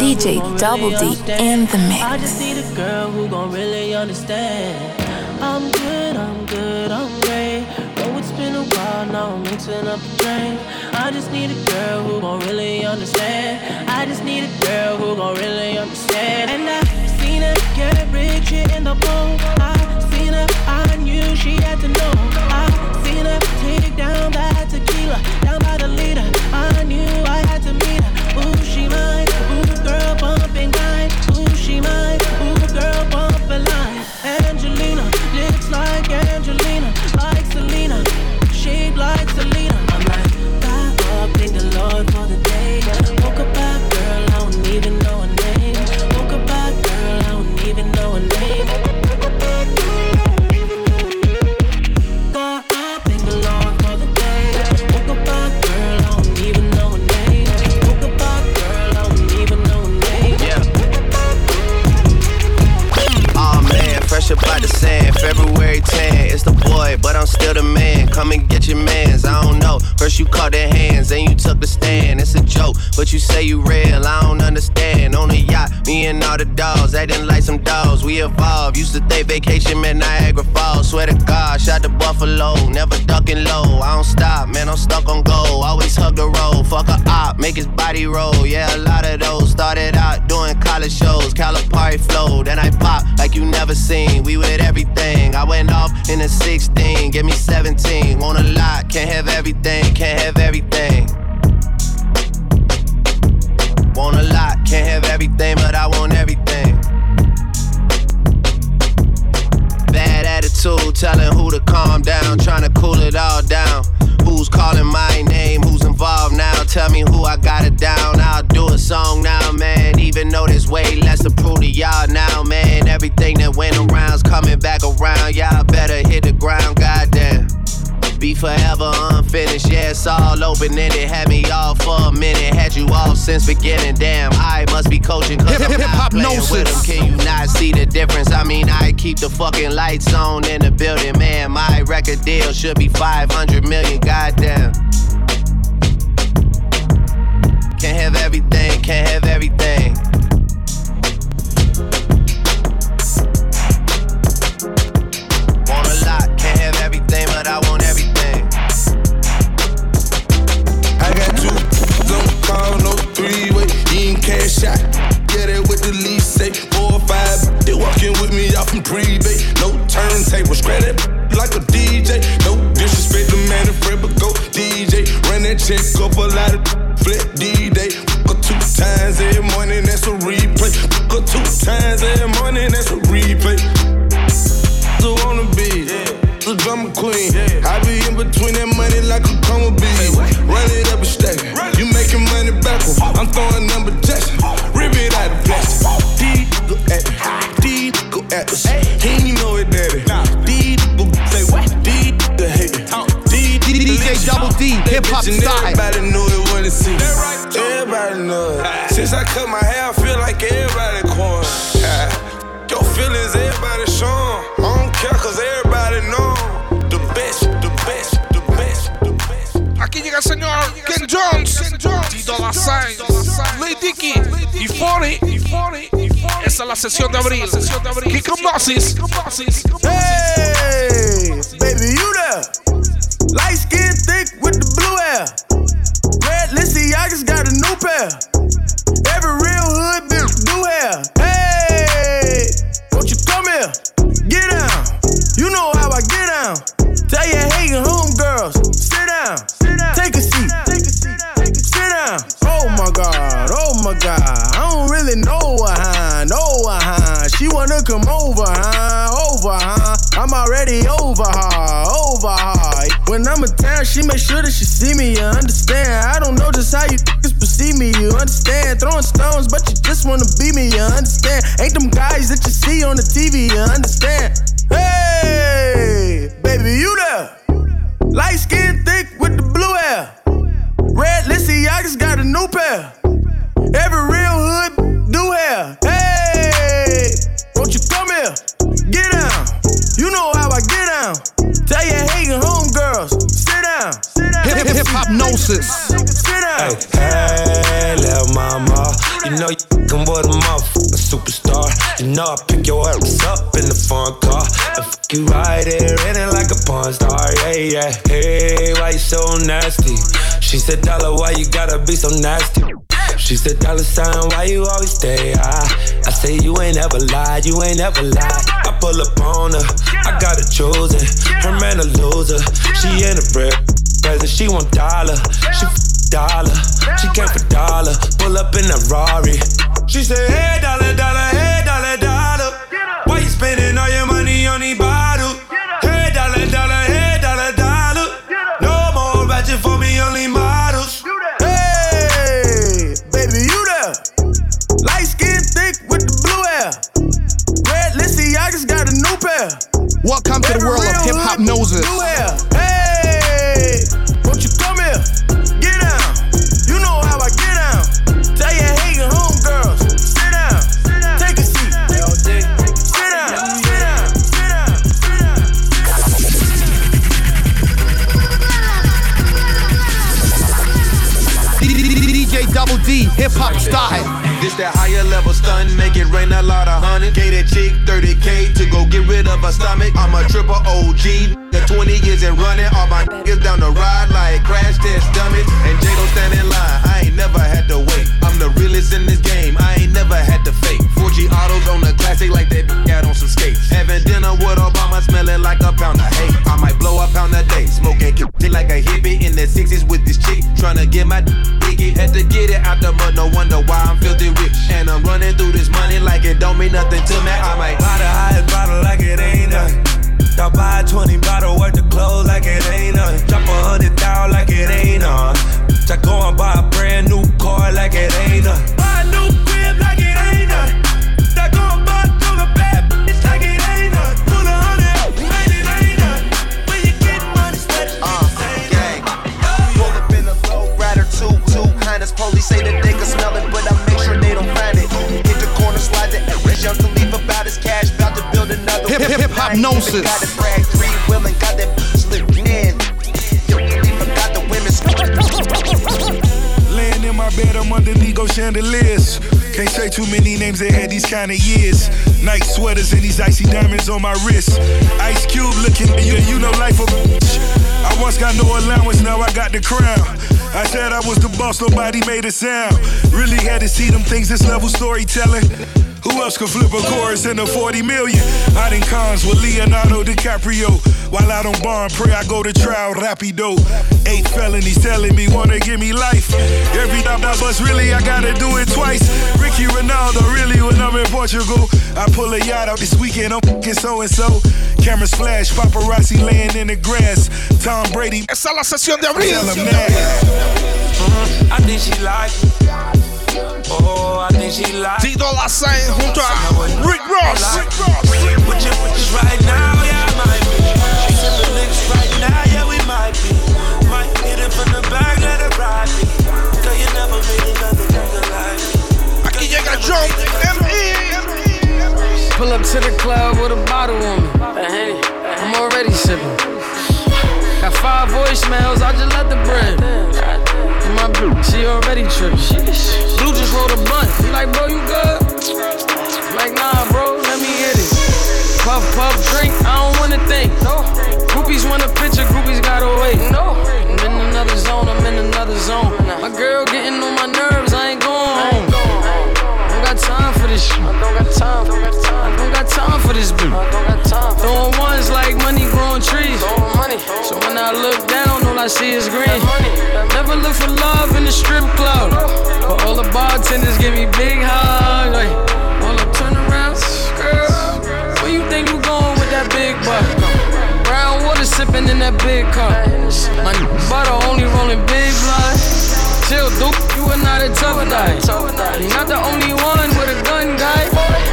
DJ Double D in the mix. I mix. just need a girl who gon' really understand. I'm good, I'm good, I'm great. Know it's been a while, now I'm mixing up the drink. I just need a girl who gon' really understand. I just need a girl who gon' really understand. And I seen her get rich here in the bowl. I seen her, I knew she had to know. I seen her take down that tequila, down First you caught their hands, then you took the stand. It's a joke, but you say you real. I don't understand. And all the dogs acting like some dogs. We evolved. Used to think vacation meant Niagara Falls. Swear to God, shot the Buffalo, never ducking low. I don't stop, man. I'm stuck on goal. Always hug the road. Fuck a op, make his body roll. Yeah, a lot of those started out doing college shows. Calipari flow, then I pop like you never seen. We with everything. I went off in a 16, give me 17. Want a lot, can't have everything, can't have everything. Want a lot, can't have everything, but I want everything. Bad attitude, telling who to calm down, trying to cool it all down. Who's calling my name? Who's involved now? Tell me who I got it down. I'll do a song now, man. Even though there's way less to prove to y'all now, man. Everything that went around's coming back around. Y'all better hit the ground, goddamn. Be forever unfinished, yeah, it's all open ended. Had me off for a minute, had you off since beginning. Damn, I must be coaching cause Hip- I'm hip- not playing with them. Can you not see the difference? I mean, I keep the fucking lights on in the building, man. My record deal should be 500 million, goddamn. Can't have everything, can't have everything. Three way, you ain't cash out. Get it with the lease, say four or five. They walking with me off from pre-bay. No turntable, scratch it like a DJ. No disrespect, the man in front, but go DJ. Run that check up a lot of flip D-Day. Fuck two times every morning, that's a replay. Fuck two times every morning, that's a replay. So on the beat, the drummer queen. I be in between that money like a coma bee. Run it up it. You making money backwards. I'm throwing number Jackson. Rip it out of plastic. D go at me. D go at us. He ain't know it, daddy. D go say what? D the hate. D DJ Double D, hip hop and Jones, Ty Dolla $ign, Lil Dicky y 40. Esta es la sesión de abril. Kick Moses. Hey, baby, you there? Light skin, thick with the blue hair. Red Lissiagas got a new pair. Every real I'm over her, over her. When I'm in town, she make sure that she see me, you understand? I don't know just how you niggas perceive me, you understand? Throwing stones, but you just wanna be me, you understand? Ain't them guys that you see on the TV, you understand? Hey, baby, you there? Light skin, thick with the blue hair. Red Lissy, I just got a new pair. Every real hood do hair. Hey, won't you come here? Get down. You know how I get down. Tell your hating homegirls, sit down. Hip hip hop gnosis. Sit down. Hey, hey, little mama. You know you can with a motherfucking superstar. You know I pick your ass up in the front car. And fuck you right there in it like a porn star. Yeah, yeah. Hey, why you so nasty? She said, Dollar, why you gotta be so nasty? She said, dollar sign, why you always stay high? I say, you ain't ever lied, you ain't ever lied. I pull up on her, I got her chosen. Her man a loser, she in a bread present, she want dollar. She dollar, she came for dollar. Pull up in a Rari. She said, hey, dollar, dollar, world of Hiphopnosis. This that higher level stun, make it rain a lot of honey. K that chick, 30k to go get rid of her stomach. I'm a triple OG, the 20 years and running. All my niggas down the ride like crash test dummies. And J don't stand in line, I ain't never had to wait. I'm the realest in this game, I ain't never had to fake. 4G autos on the classic like that on some skates. Having dinner with Obama, smelling like a pound of hate. I might blow a pound a day, smoking like a hippie in the 60s with this chick. Tryna get my diggy, had to get it out the mud, no wonder why I'm filthy rich. And I'm running through this money like it don't mean nothing to me. I might Buy the highest bottle like it ain't nothing. Y'all buy a 20 bottle worth of clothes like it ain't nothing. Drop a hundred down like it ain't nothing. I go and buy a brand new car like it ain't nothing. Hip- hip- hip hop I ain't even gnosis. Got it brag three willing, got that slip in. Yo, Khalifa got the women. Laying in my bed, I'm underneath go chandeliers. Can't say too many names that had these kind of years. Night sweaters and these icy diamonds on my wrist. Ice Cube looking at you, you know life a bitch. I once got no allowance, now I got the crown. I said I was the boss, nobody made a sound. Really had to see them things, this level storytelling. Who else could flip a chorus in a 40 million? Out in cons with Leonardo DiCaprio. While out on bond, pray I go to trial rapido. Eight felonies telling me wanna give me life. Every time I bust, really I gotta do it twice. Ricky Ronaldo, really when I'm in Portugal. I pull a yacht out this weekend, I'm fucking so and so. Cameras flash, paparazzi laying in the grass. Tom Brady. Esa es la sesión de abril. Tell him that. I think she like it. Oh, I think she like it. Tito Lasain junto a Rick Ross. With your bitches right now, yeah, I might be. She sipping licks right now, yeah, we might be. Might hit it from the back, let it ride me. Girl, you never made another nigga like me. Aquí llega John M.E. Pull up to the club with a bottle on me. I'm already sipping. Got five voicemails, I just let the bread. My bitch, she already tripping. Blue just rolled a blunt. He like, bro, you good? Like, nah, bro, let me hit it. Puff, puff, drink, I don't wanna think. No. Groupies want a picture, groupies gotta wait. No. I'm in another zone, I'm in another zone. My girl getting on my nerves, I ain't going home. Don't got time this shit. I don't got time, don't got time. I don't got time for this bitch. I don't got time. Throwing ones like money growing trees. Throwing money. So when I look down, all I see is green. Never look for love in the strip club. But all the bartenders give me big hugs. Like, all the turnarounds, girl. Where you think you going with that big butt? Brown water sipping in that big cup. My butter only rolling big blood. Chill, Duke, you are not a tough guy. You're not the only one with a gun, guy.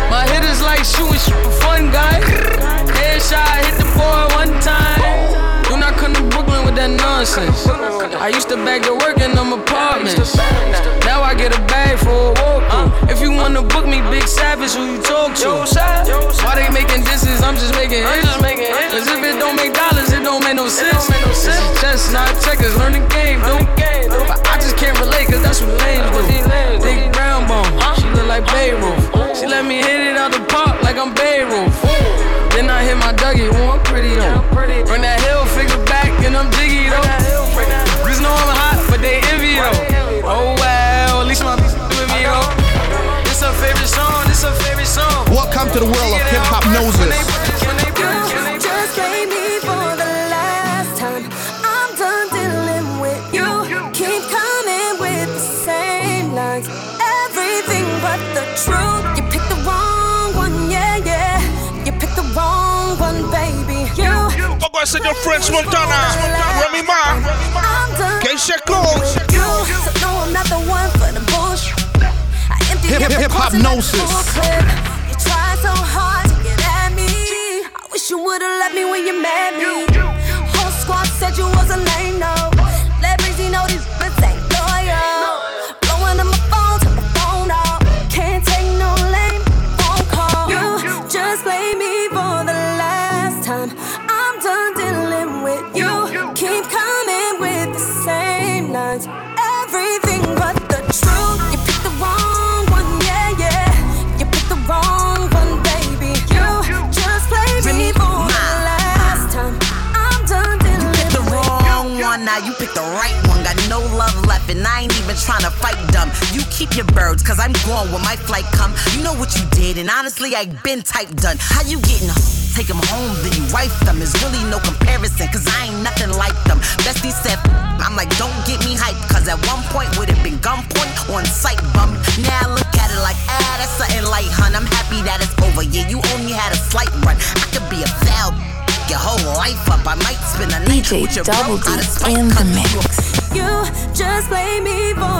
My hit is like shooting for fun, guy. Headshot, hit the boy one time. Do not come to Brooklyn with that nonsense. I used to bag to work in them apartments. Now I get a bag for a walk If you wanna book me, Big Savage, who you talk to? Why they making disses? I'm just making hits. Cause if it don't make dollars, it don't make no sense. This is chestnut checkers, learn the game, dude. But I just can't relate, cause that's what lames do. Big brown bone, she look like uh-huh. Beirut. She let me hit it out the park like I'm Babe Ruth. Then I hit my Dougie, oh, I'm pretty though. Bring that hill figure back and I'm jiggy though. Just know I'm hot, but they envy though. Oh well, at least my with me though. This her favorite song, this her favorite song. Welcome to the world of Hiphopnosis. Pongo al señor French Montana, Remy Ma, I'm done. Keyshia Cole. You. So no, I'm not the one for the bullshit. I empty Hip- your hip- pockets in that hypnosis. full clip. You tried so hard to get at me. I wish you would've left me when you met me. Whole squad said you was a lame to fight dumb. You keep your birds, cause I'm going when my flight come. You know what you did, and honestly, I been type done. How you getting home? Take them home, then you wife them. There's really no comparison, cause I ain't nothing like them. Bestie said, I'm like, don't get me hyped, cause at one point would have been gunpoint on sight bum. Now I look at it like, ah, that's something light, hun. I'm happy that it's over. Yeah, you only had a slight run. I could be a foul your whole life up. I might spend a night DJ with your Double bro D out of spite, in the mix. You just play me for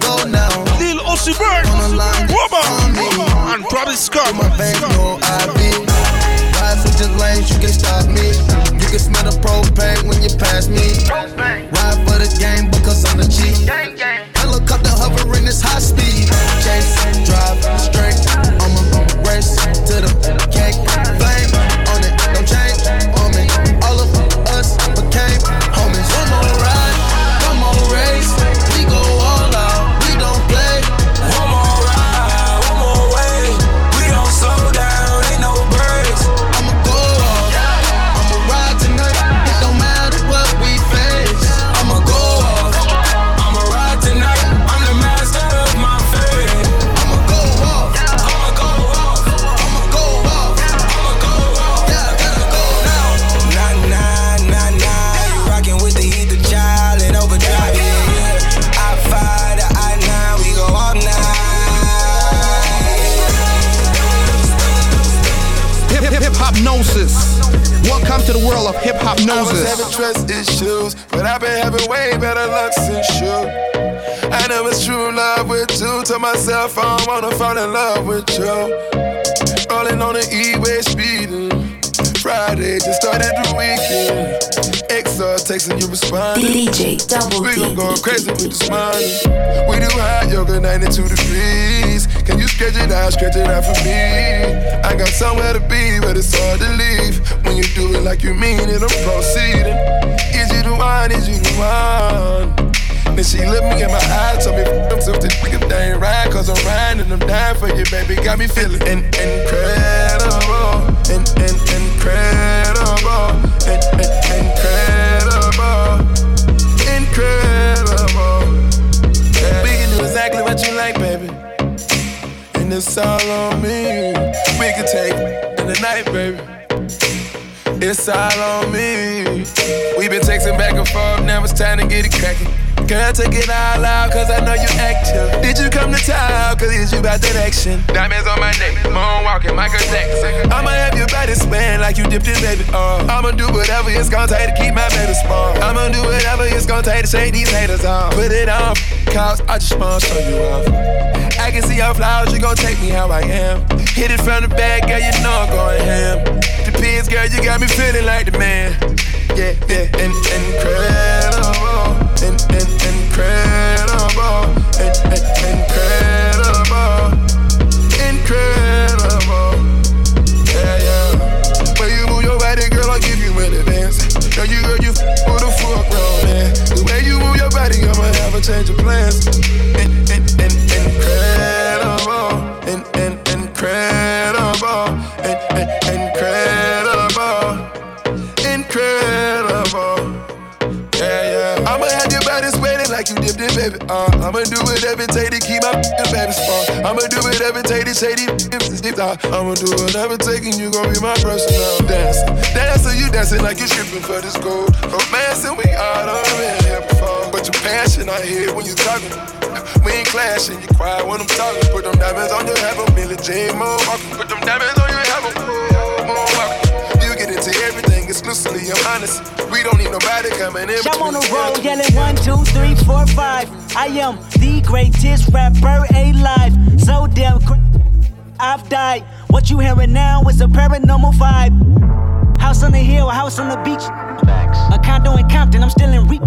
go now. Lil Uzi Vert, Woman, and Travis Scott. My bank, no IV. Ride switching lanes, you can stop me. You can smell the propane when you pass me. Of Hiphopnosis. I was having trust issues, but I've been having way better luck since you. I know it's true love with you. Told myself I don't wanna fall in love with you. Rolling on the E-way speeding. Friday, just started the weekend. XR texting you responding. DJ Double We gon' go crazy with this money. We do hot yoga, 92 degrees. Can you stretch it out, stretch it out for me? I got somewhere to be, but it's hard to leave. When you do it like you mean it, I'm proceeding. Is you the one? Is you the one? Then she looked me in my eyes, told me I'm something if they ain't right, cause I'm riding and I'm dying for you, baby. Got me feeling in- incredible, in- in- incredible, in- in- incredible, incredible. And it's all on me. We can take in the night, baby. It's all on me. We've been texting back and forth, now it's time to get it cracking. Girl, take it all out, cause I know you active. Did you come to town, cause it's you about that action? Diamonds on my neck, moonwalking, Michael Jackson. I'ma have your body spin like you dipped in baby oil. I'ma do whatever it's gonna take to keep my baby small. I'ma do whatever it's gonna take to shake these haters off. Put it on, cause I just wanna show you off. I can see your flowers, you gon' take me how I am. Hit it from the back, girl, you know I'm going ham. Depends, girl, you got me feeling like the man. Yeah, yeah, in- incredible, in- in- incredible, in- in- incredible, incredible. Yeah, yeah. When you move your body, girl, I'll give you an advance. Girl, you girl, you with a full grown man. The way you move your body, I'ma have a change of plans. In- in- dipped in, baby. Uh, I'ma do whatever it take to keep my baby strong. I'ma do whatever it take to shady f***ing deep down. I'ma do whatever it take and you gon' be my personal dancer. Dancer, you dancing like you stripping for this gold. Romancing, we done been here before. But your passion, I hear when you talking. We ain't clashing, you quiet when I'm talking. Put them diamonds on your head, Billy J. Mo. Put them diamonds on your exclusively, I'm honest. We don't need nobody coming in. I'm on the road yelling one, two, three, four, five. I am the greatest rapper alive. So damn cra- I've died. What you hearing now is a paranormal vibe. House on the hill, a house on the beach. Facts. A condo in Compton, I'm still in reap.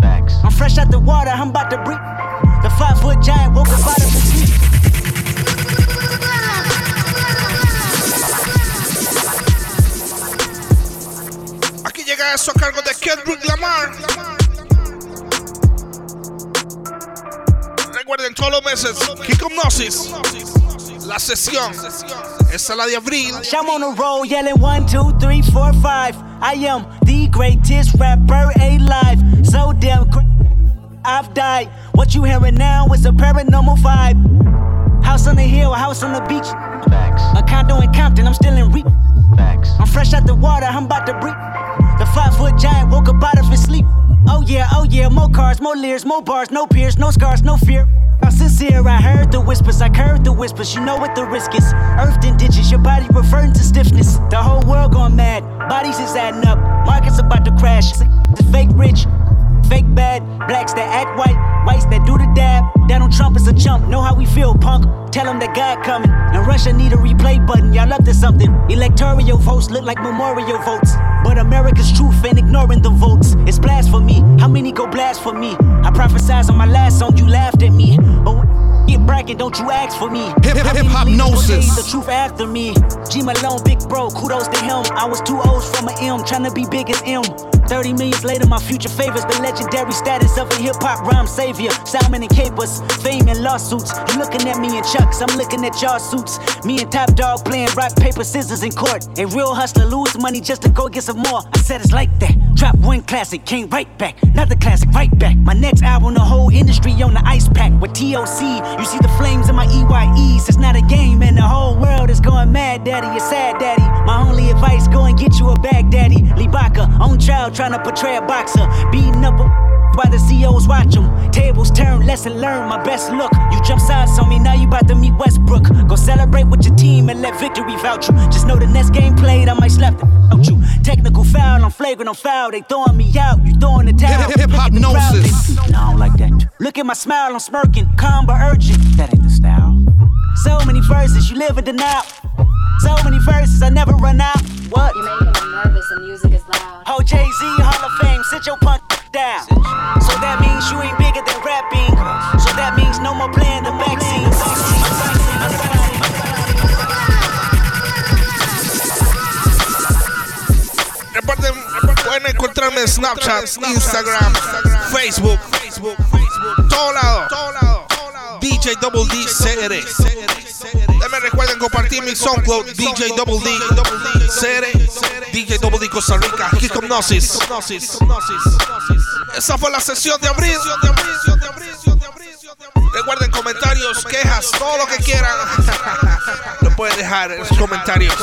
Facts. I'm fresh out the water, I'm about to breathe. The five foot giant woke up out of his sleep. Aquí llega eso a cargo de Kendrick Lamar. Recuerden todos los meses, Hiphopnosis, la sesión, esa es la de abril. I'm on the road yelling one, two, three, four, five. I am the greatest rapper alive. So damn cra- I've died. What you hearing now is a paranormal vibe. House on the hill, a house on the beach. Facts. A condo in Compton, I'm still in reap. Facts. I'm fresh out the water, I'm about to breathe. The five foot giant woke up out of his sleep. Oh yeah, oh yeah, more cars, more leers, more bars, no peers, no scars, no fear. I'm sincere, I heard the whispers, I heard the whispers, you know what the risk is. Earthed in ditches, your body referring to stiffness. The whole world going mad, bodies is adding up, markets about to crash. The fake rich, fake bad, blacks that act white, whites that do the dab. Donald Trump is a chump, know how we feel, punk. Tell him that God coming, and Russia need a replay button, y'all up to something. Electoral votes look like memorial votes. But America's truth ain't ignoring the votes. It's blasphemy. How many go blasphemy? I prophesied on my last song, you laughed at me. But get bragging, don't you ask for me. Hip hip hip hop gnosis. The truth after me. G Malone, big bro, kudos to him. I was two O's from an M, trying to be big as M. 30 millions later, my future favors the legendary status of a hip hop rhyme savior. Salmon and capers, fame and lawsuits. You looking at me in chucks, I'm looking at y'all suits. Me and Top Dawg playing rock, paper, scissors in court. A real hustler lose money just to go get some more. I said it's like that. Drop one classic, came right back. Another classic, right back. My next album, the whole industry on the ice pack. With TOC, you see the flames in my EYEs. It's not a game, and the whole world is going mad, daddy. It's sad, daddy. My only advice, go and get you a bag, daddy. Libaka, on trial, trying to portray a boxer. Beating up a While the CEOs watch them. Tables turn, lesson learned, my best look. You jump sides on me, now you about to meet Westbrook. Go celebrate with your team and let victory vouch you. Just know the next game played, I might slap the out you. Technical foul, I'm flagrant, I'm foul. They throwing me out, you throwing the towel. Hip hypnosis. No, I don't like that. Look at my smile, I'm smirking, calm but urgent. That ain't the style. So many verses, you live in denial. So many verses, I never run out. What? You're making me nervous, the music is loud. Oh, Jay Z, Hall of Fame, sit your punk down. So that means you ain't bigger than rapping. So that means no more playing the vaccines. Recuerden, pueden encontrarme en Snapchat, Instagram, Facebook, todo lado. DJ Double D CR. También recuerden compartir mi SoundCloud, DJ Double D CR, DJ Double D Costa Rica, Gnosis. Esa fue la sesión de abril. Recuerden comentarios, quejas, todo lo que quieran. [LAUGHS] Lo pueden dejar en los comentarios.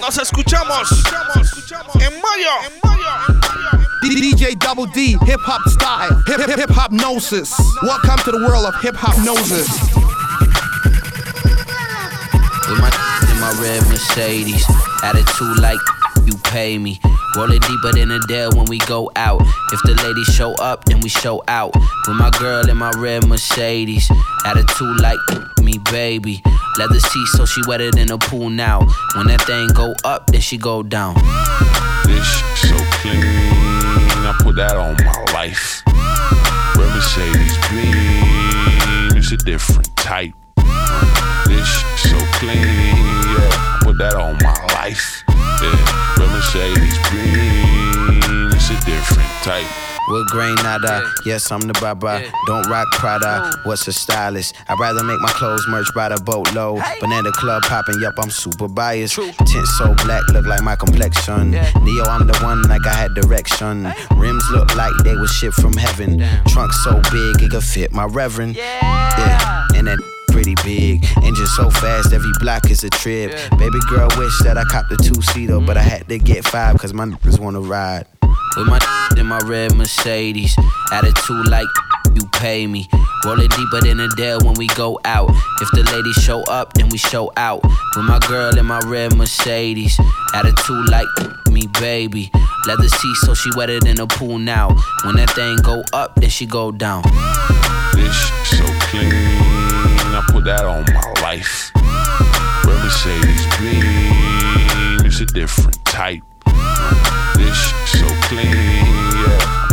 Nos escuchamos en mayo. DJ Double D, hip hop style, hip hip hip hypnosis. Welcome to the world of hip hypnosis. With my in my red Mercedes, attitude like you pay me. Roll it deeper than a dare when we go out. If the ladies show up, then we show out. With my girl in my red Mercedes, attitude like me, baby. Leather seats so she wetter in a pool now. When that thing go up, then she go down. This so clean, I put that on my life. Red Mercedes beam, it's a different type. This so clean, yeah, I put that on my life. Yeah, Red Mercedes beam, it's a different type. With grain nada, yes, I'm the baba. Don't rock Prada, what's a stylist? I'd rather make my clothes merch by the boatload. Banana club popping, yup, I'm super biased. Tint so black, look like my complexion. Neo, I'm the one like I had direction. Rims look like they was shipped from heaven. Trunk so big, it could fit my reverend. Yeah, and that pretty big. Engine so fast, every block is a trip. Baby girl wish that I copped a two-seater, but I had to get five cause my niggas wanna ride. With my in my red Mercedes, attitude like you pay me. Roll it deeper than a dare when we go out. If the ladies show up, then we show out. With my girl in my red Mercedes, attitude like me, baby. Leather seat, so she wetter than a pool now. When that thing go up, then she go down. This so clean, I put that on my life. Red Mercedes beam, it's a different type. This so clean,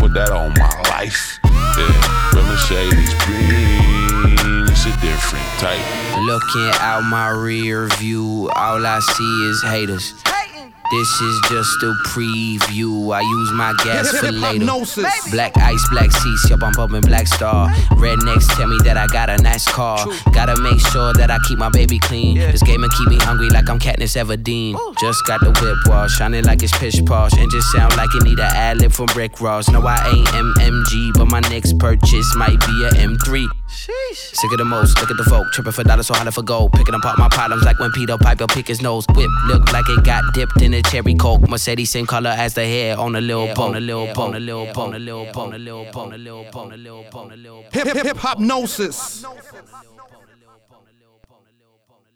put that on my life. Yeah, Red Mercedes beam, it's a different type. Looking out my rear view, all I see is haters. This is just a preview. I use my gas for later. Black ice, black seats, yup, I'm bumping Black Star. Rednecks tell me that I got a nice car. Gotta make sure that I keep my baby clean. This game will keep me hungry like I'm Katniss Everdeen. Just got the whip wash, shining like it's pitch posh. And just sound like it need a ad lib from Rick Ross. No, I ain't MMG, but my next purchase might be a M3. Sick of the most, look at the folk, tripping for dollars, so holler for gold. Picking apart my problems like when Peter Piper pick his nose. Whip look like it got dipped in a cherry coke. Mercedes same color as the hair on a little bone, a little bone, a little bone, a little bone, a little bone, a little bone, a little bone, a little bone. Hip hip hip hypnosis.